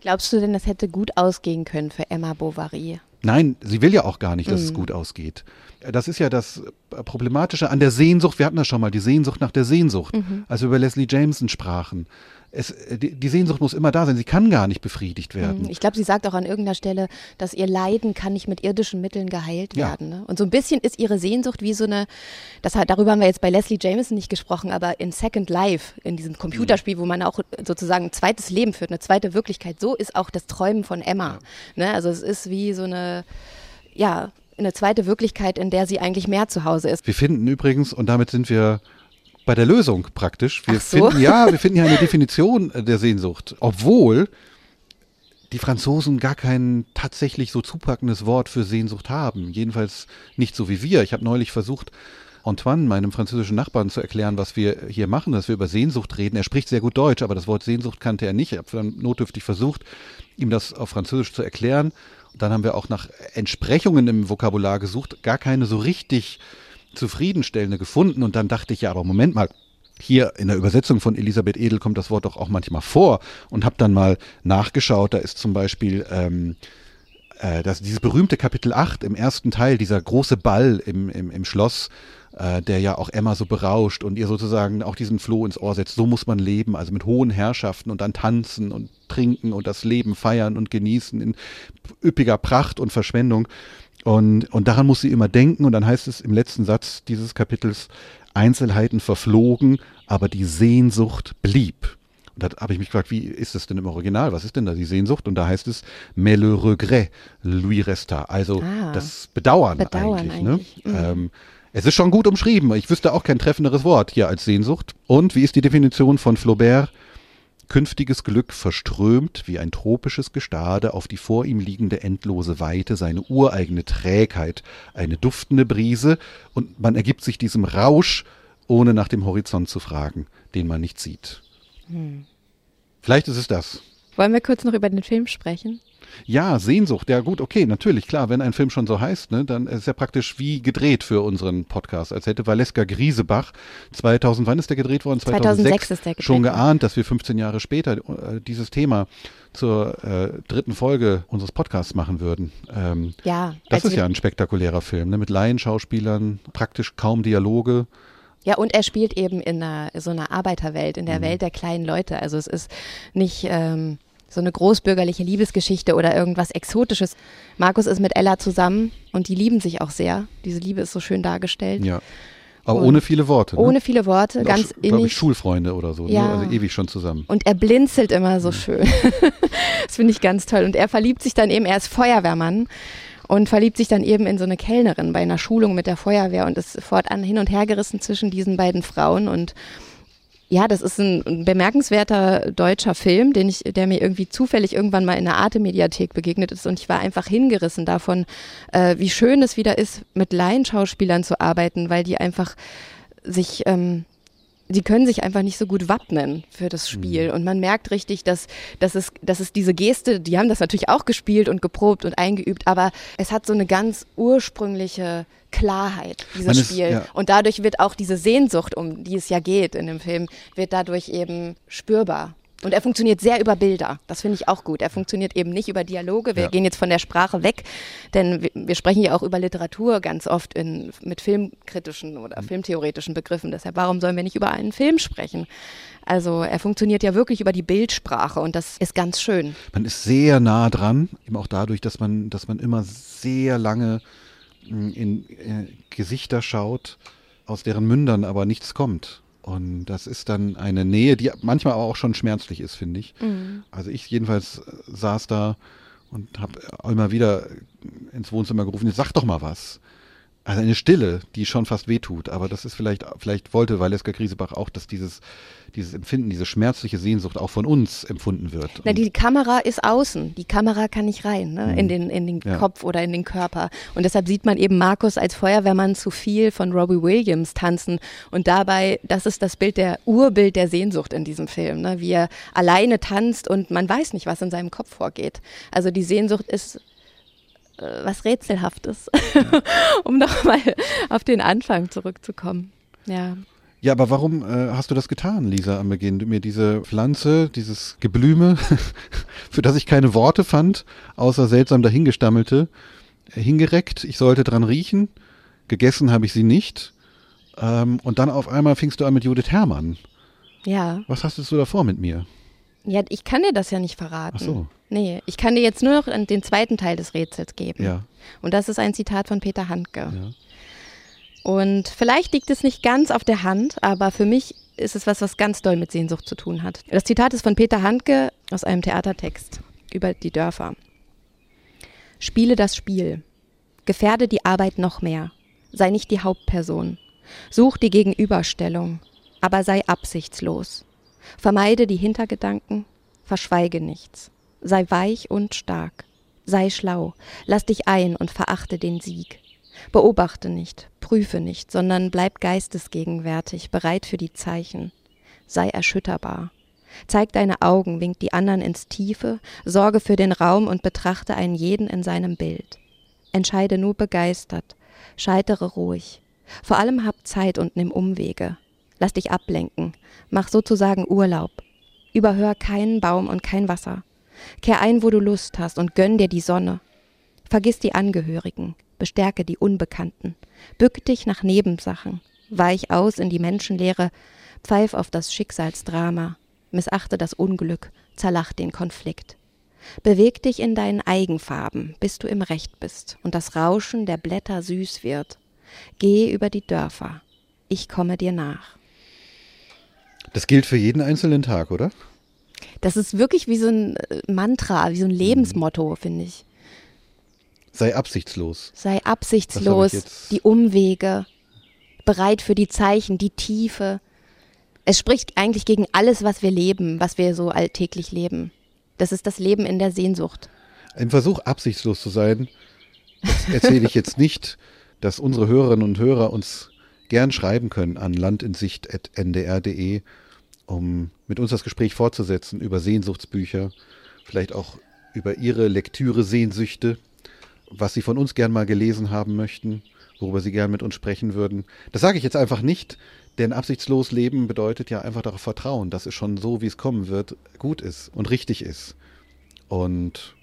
Glaubst du denn, das hätte gut ausgehen können für Emma Bovary? Nein, sie will ja auch gar nicht, dass es gut ausgeht. Das ist ja das Problematische an der Sehnsucht. Wir hatten das schon mal, die Sehnsucht nach der Sehnsucht, als wir über Leslie Jameson sprachen. Es, die, die Sehnsucht muss immer da sein. Sie kann gar nicht befriedigt werden. Ich glaube, sie sagt auch an irgendeiner Stelle, dass ihr Leiden kann nicht mit irdischen Mitteln geheilt Ja. werden. Ne? Und so ein bisschen ist ihre Sehnsucht wie so eine, das hat, darüber haben wir jetzt bei Leslie Jameson nicht gesprochen, aber in Second Life, in diesem Computerspiel, wo man auch sozusagen ein zweites Leben führt, eine zweite Wirklichkeit, so ist auch das Träumen von Emma. Ne? Also es ist wie so eine, ja, eine zweite Wirklichkeit, in der sie eigentlich mehr zu Hause ist. Wir finden übrigens, und damit sind wir bei der Lösung praktisch, wir so. finden, ja, wir finden ja eine Definition der Sehnsucht, obwohl die Franzosen gar kein tatsächlich so zupackendes Wort für Sehnsucht haben. Jedenfalls nicht so wie wir. Ich habe neulich versucht, Antoine, meinem französischen Nachbarn, zu erklären, was wir hier machen, dass wir über Sehnsucht reden. Er spricht sehr gut Deutsch, aber das Wort Sehnsucht kannte er nicht. Ich habe dann notdürftig versucht, ihm das auf Französisch zu erklären. Und dann haben wir auch nach Entsprechungen im Vokabular gesucht, gar keine so richtig zufriedenstellende gefunden. Und dann dachte ich, ja, aber Moment mal, hier in der Übersetzung von Elisabeth Edel kommt das Wort doch auch manchmal vor und habe dann mal nachgeschaut. Da ist zum Beispiel ähm, äh, das, dieses berühmte Kapitel 8 im ersten Teil, dieser große Ball im, im, im Schloss, äh, der ja auch Emma so berauscht und ihr sozusagen auch diesen Floh ins Ohr setzt. So muss man leben, also mit hohen Herrschaften und dann tanzen und trinken und das Leben feiern und genießen in üppiger Pracht und Verschwendung. Und, und daran muss sie immer denken. Und dann heißt es im letzten Satz dieses Kapitels, Einzelheiten verflogen, aber die Sehnsucht blieb. Und da habe ich mich gefragt, wie ist das denn im Original? Was ist denn da die Sehnsucht? Und da heißt es, mais le regret lui resta. Also Ah. das Bedauern, Bedauern eigentlich. Ne? eigentlich. Mhm. Ähm, es ist schon gut umschrieben. Ich wüsste auch kein treffenderes Wort hier als Sehnsucht. Und wie ist die Definition von Flaubert? Künftiges Glück verströmt wie ein tropisches Gestade auf die vor ihm liegende endlose Weite seine ureigene Trägheit, eine duftende Brise, und man ergibt sich diesem Rausch, ohne nach dem Horizont zu fragen, den man nicht sieht. Vielleicht ist es das. Wollen wir kurz noch über den Film sprechen? Ja, Sehnsucht, ja gut, okay, natürlich, klar, wenn ein Film schon so heißt, ne, dann ist es ja praktisch wie gedreht für unseren Podcast, als hätte Valeska Griesebach 2000, wann ist der gedreht worden? 2006 ist der gedreht Schon geahnt, dass wir 15 Jahre später äh, dieses Thema zur äh, dritten Folge unseres Podcasts machen würden. Ähm, Ja. das als ist ja ein spektakulärer Film, ne, mit Laienschauspielern, praktisch kaum Dialoge. Ja, und er spielt eben in einer, so einer Arbeiterwelt, in der Mhm. Welt der kleinen Leute. Also es ist nicht ähm, so eine großbürgerliche Liebesgeschichte oder irgendwas Exotisches. Markus ist mit Ella zusammen und die lieben sich auch sehr. Diese Liebe ist so schön dargestellt. Ja. Aber Und ohne viele Worte. Ne? Ohne viele Worte, ganz glaube ich, innig. Schulfreunde oder so, Ja. ne? also ewig schon zusammen. Und er blinzelt immer Mhm. so schön. das finde ich ganz toll. Und er verliebt sich dann eben, er ist Feuerwehrmann und verliebt sich dann eben in so eine Kellnerin bei einer Schulung mit der Feuerwehr und ist fortan hin und her gerissen zwischen diesen beiden Frauen. Und ja, das ist ein bemerkenswerter deutscher Film, den ich, der mir irgendwie zufällig irgendwann mal in der Arte-Mediathek begegnet ist. Und ich war einfach hingerissen davon, äh, wie schön es wieder ist, mit Laienschauspielern zu arbeiten, weil die einfach sich ähm, die können sich einfach nicht so gut wappnen für das Spiel. Und man merkt richtig, dass, dass, es, dass es diese Geste, die haben das natürlich auch gespielt und geprobt und eingeübt, aber es hat so eine ganz ursprüngliche Klarheit, dieses ist- Spiel. ja. Und dadurch wird auch diese Sehnsucht, um die es ja geht in dem Film, wird dadurch eben spürbar. Und er funktioniert sehr über Bilder. Das finde ich auch gut. Er funktioniert eben nicht über Dialoge. Wir Ja. gehen jetzt von der Sprache weg, denn wir, wir sprechen ja auch über Literatur ganz oft in, mit filmkritischen Mhm. oder filmtheoretischen Begriffen. Deshalb, warum sollen wir nicht über einen Film sprechen? Also er funktioniert ja wirklich über die Bildsprache und das ist ganz schön. man ist sehr nah dran, eben auch dadurch, dass man, dass man immer sehr lange mh, in äh, Gesichter schaut, aus deren Mündern aber nichts kommt. Und das ist dann eine Nähe, die manchmal aber auch schon schmerzlich ist, finde ich. Also ich jedenfalls äh, saß da und habe immer wieder ins Wohnzimmer gerufen, jetzt sag doch mal was. Also eine Stille, die schon fast wehtut, aber das ist vielleicht, vielleicht wollte Valeska Griesebach auch, dass dieses, dieses Empfinden, diese schmerzliche Sehnsucht auch von uns empfunden wird. Na, die Kamera ist außen. Die Kamera kann nicht rein ne? in den, in den Mhm. Ja. Kopf oder in den Körper. Und deshalb sieht man eben Markus als Feuerwehrmann zu viel von Robbie Williams tanzen. Und dabei, das ist das Bild der Urbild der Sehnsucht in diesem Film, ne? wie er alleine tanzt und man weiß nicht, was in seinem Kopf vorgeht. Also die Sehnsucht ist was Rätselhaftes, um nochmal auf den Anfang zurückzukommen. Ja. Ja, aber warum äh, hast du das getan, Lisa, am Beginn? Du mir diese Pflanze, dieses Geblüme, für das ich keine Worte fand, außer seltsam dahingestammelte, äh, hingereckt. Ich sollte dran riechen. Gegessen habe ich sie nicht. Ähm, und dann auf einmal fingst du an mit Judith Herrmann. Ja. Was hast du da vor mit mir? Ja, ich kann dir das ja nicht verraten. Ach so. Nee, ich kann dir jetzt nur noch den zweiten Teil des Rätsels geben. Ja. Und das ist ein Zitat von Peter Handke. Ja. Und vielleicht liegt es nicht ganz auf der Hand, aber für mich ist es was, was ganz doll mit Sehnsucht zu tun hat. Das Zitat ist von Peter Handke aus einem Theatertext über die Dörfer. Spiele das Spiel. Gefährde die Arbeit noch mehr. Sei nicht die Hauptperson. Such die Gegenüberstellung, aber sei absichtslos. Vermeide die Hintergedanken, verschweige nichts. Sei weich und stark. Sei schlau, lass dich ein und verachte den Sieg. Beobachte nicht, prüfe nicht, sondern bleib geistesgegenwärtig, bereit für die Zeichen. Sei erschütterbar. Zeig deine Augen, wink die anderen ins Tiefe, sorge für den Raum und betrachte einen jeden in seinem Bild. Entscheide nur begeistert, scheitere ruhig. Vor allem hab Zeit und nimm Umwege. Lass dich ablenken, mach sozusagen Urlaub. Überhör keinen Baum und kein Wasser. Kehr ein, wo du Lust hast und gönn dir die Sonne. Vergiss die Angehörigen, bestärke die Unbekannten, bück dich nach Nebensachen, weich aus in die Menschenlehre, pfeif auf das Schicksalsdrama, missachte das Unglück, zerlach den Konflikt. Beweg dich in deinen Eigenfarben, bis du im Recht bist und das Rauschen der Blätter süß wird. Geh über die Dörfer, ich komme dir nach. Das gilt für jeden einzelnen Tag, oder? Das ist wirklich wie so ein äh, Mantra, wie so ein Lebensmotto, finde ich. Sei absichtslos. Sei absichtslos, die Umwege, bereit für die Zeichen, die Tiefe. Es spricht eigentlich gegen alles, was wir leben, was wir so alltäglich leben. Das ist das Leben in der Sehnsucht. Ein Versuch, absichtslos zu sein, erzähle ich jetzt nicht, dass unsere Hörerinnen und Hörer uns gern schreiben können an landinsicht.ndr.de, um mit uns das Gespräch fortzusetzen über Sehnsuchtsbücher, vielleicht auch über ihre Lektüre-Sehnsüchte, was sie von uns gern mal gelesen haben möchten, worüber sie gern mit uns sprechen würden. Das sage ich jetzt einfach nicht, denn absichtslos leben bedeutet ja einfach darauf vertrauen, dass es schon so, wie es kommen wird, gut ist und richtig ist. Und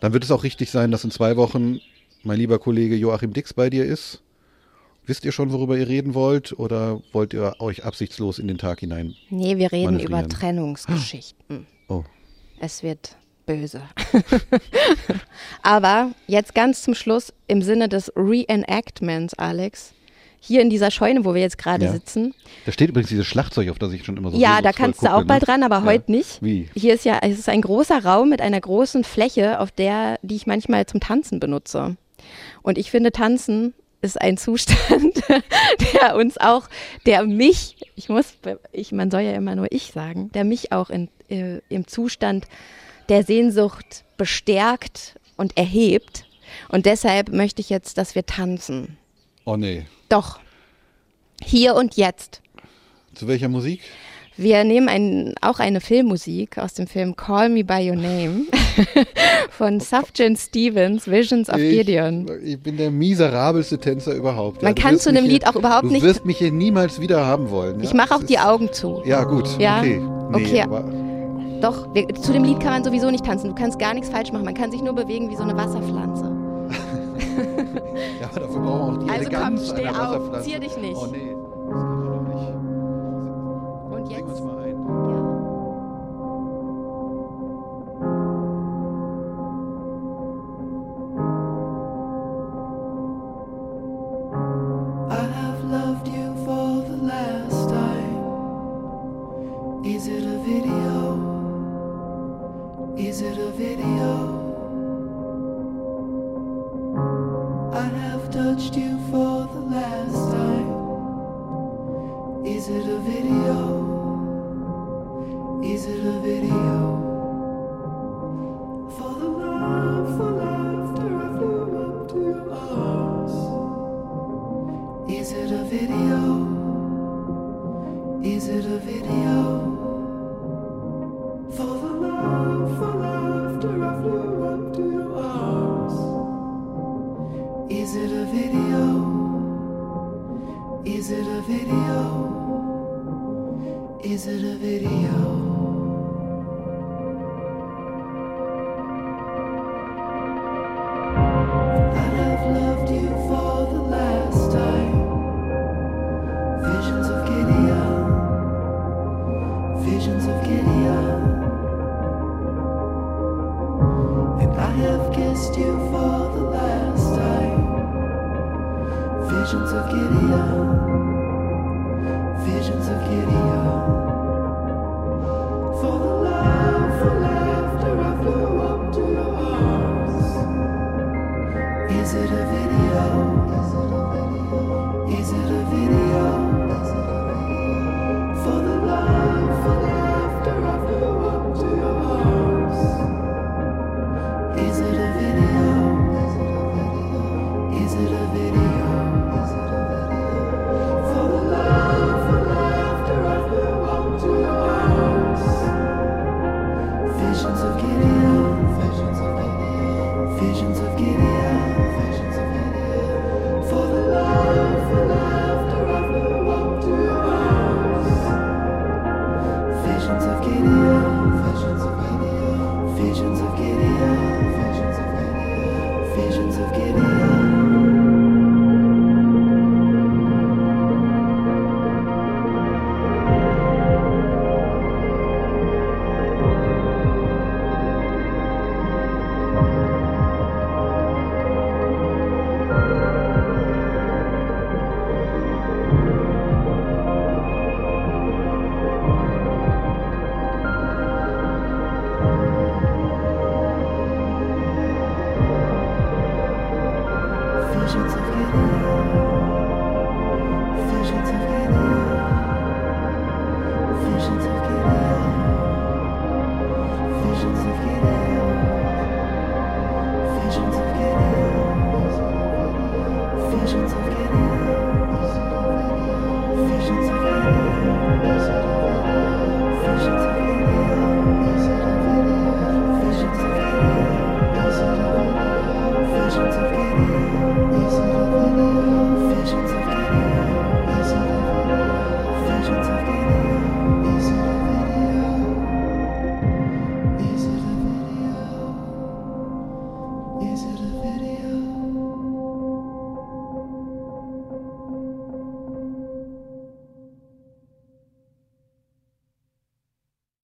dann wird es auch richtig sein, dass in zwei Wochen mein lieber Kollege Joachim Dix bei dir ist. Wisst ihr schon, worüber ihr reden wollt? Oder wollt ihr euch absichtslos in den Tag hinein? Nee, wir reden über. Trennungsgeschichten. Oh, Es wird böse. Aber jetzt ganz zum Schluss im Sinne des Reenactments, Alex. Hier in dieser Scheune, wo wir jetzt gerade Ja. sitzen. da steht übrigens dieses Schlagzeug, auf das ich schon immer so ja, da kannst du gucke, auch bald ne? ran, aber Ja. heute nicht. Wie? Hier ist ja, es ist ein großer Raum mit einer großen Fläche, auf der, die ich manchmal zum Tanzen benutze. Und ich finde, Tanzen ist ein Zustand, der uns auch, der mich, ich muss, ich, man soll ja immer nur ich sagen, der mich auch in, äh, im Zustand der Sehnsucht bestärkt und erhebt. Und deshalb möchte ich jetzt, dass wir tanzen. Oh nee. Doch. Hier und jetzt. Zu welcher Musik? Wir nehmen ein, auch eine Filmmusik aus dem Film Call Me By Your Name von Sufjan Stevens, Visions of Gideon. Ich, ich bin der miserabelste Tänzer überhaupt. Man du kann zu einem Lied hier, auch überhaupt nicht- Du wirst mich hier niemals wieder haben wollen. Ja? Ich mache auch Das die ist- Augen zu. Ja, gut. Ja? Okay. Nee, Okay. Aber, Doch, wir, zu dem Lied kann man sowieso nicht tanzen. Du kannst gar nichts falsch machen. Man kann sich nur bewegen wie so eine Wasserpflanze. ja, aber dafür brauchen wir auch die Also komm, Eleganz steh einer auf, zier dich nicht. Oh nee, Visions of Gideon, visions of Gideon. For the love, for laughter,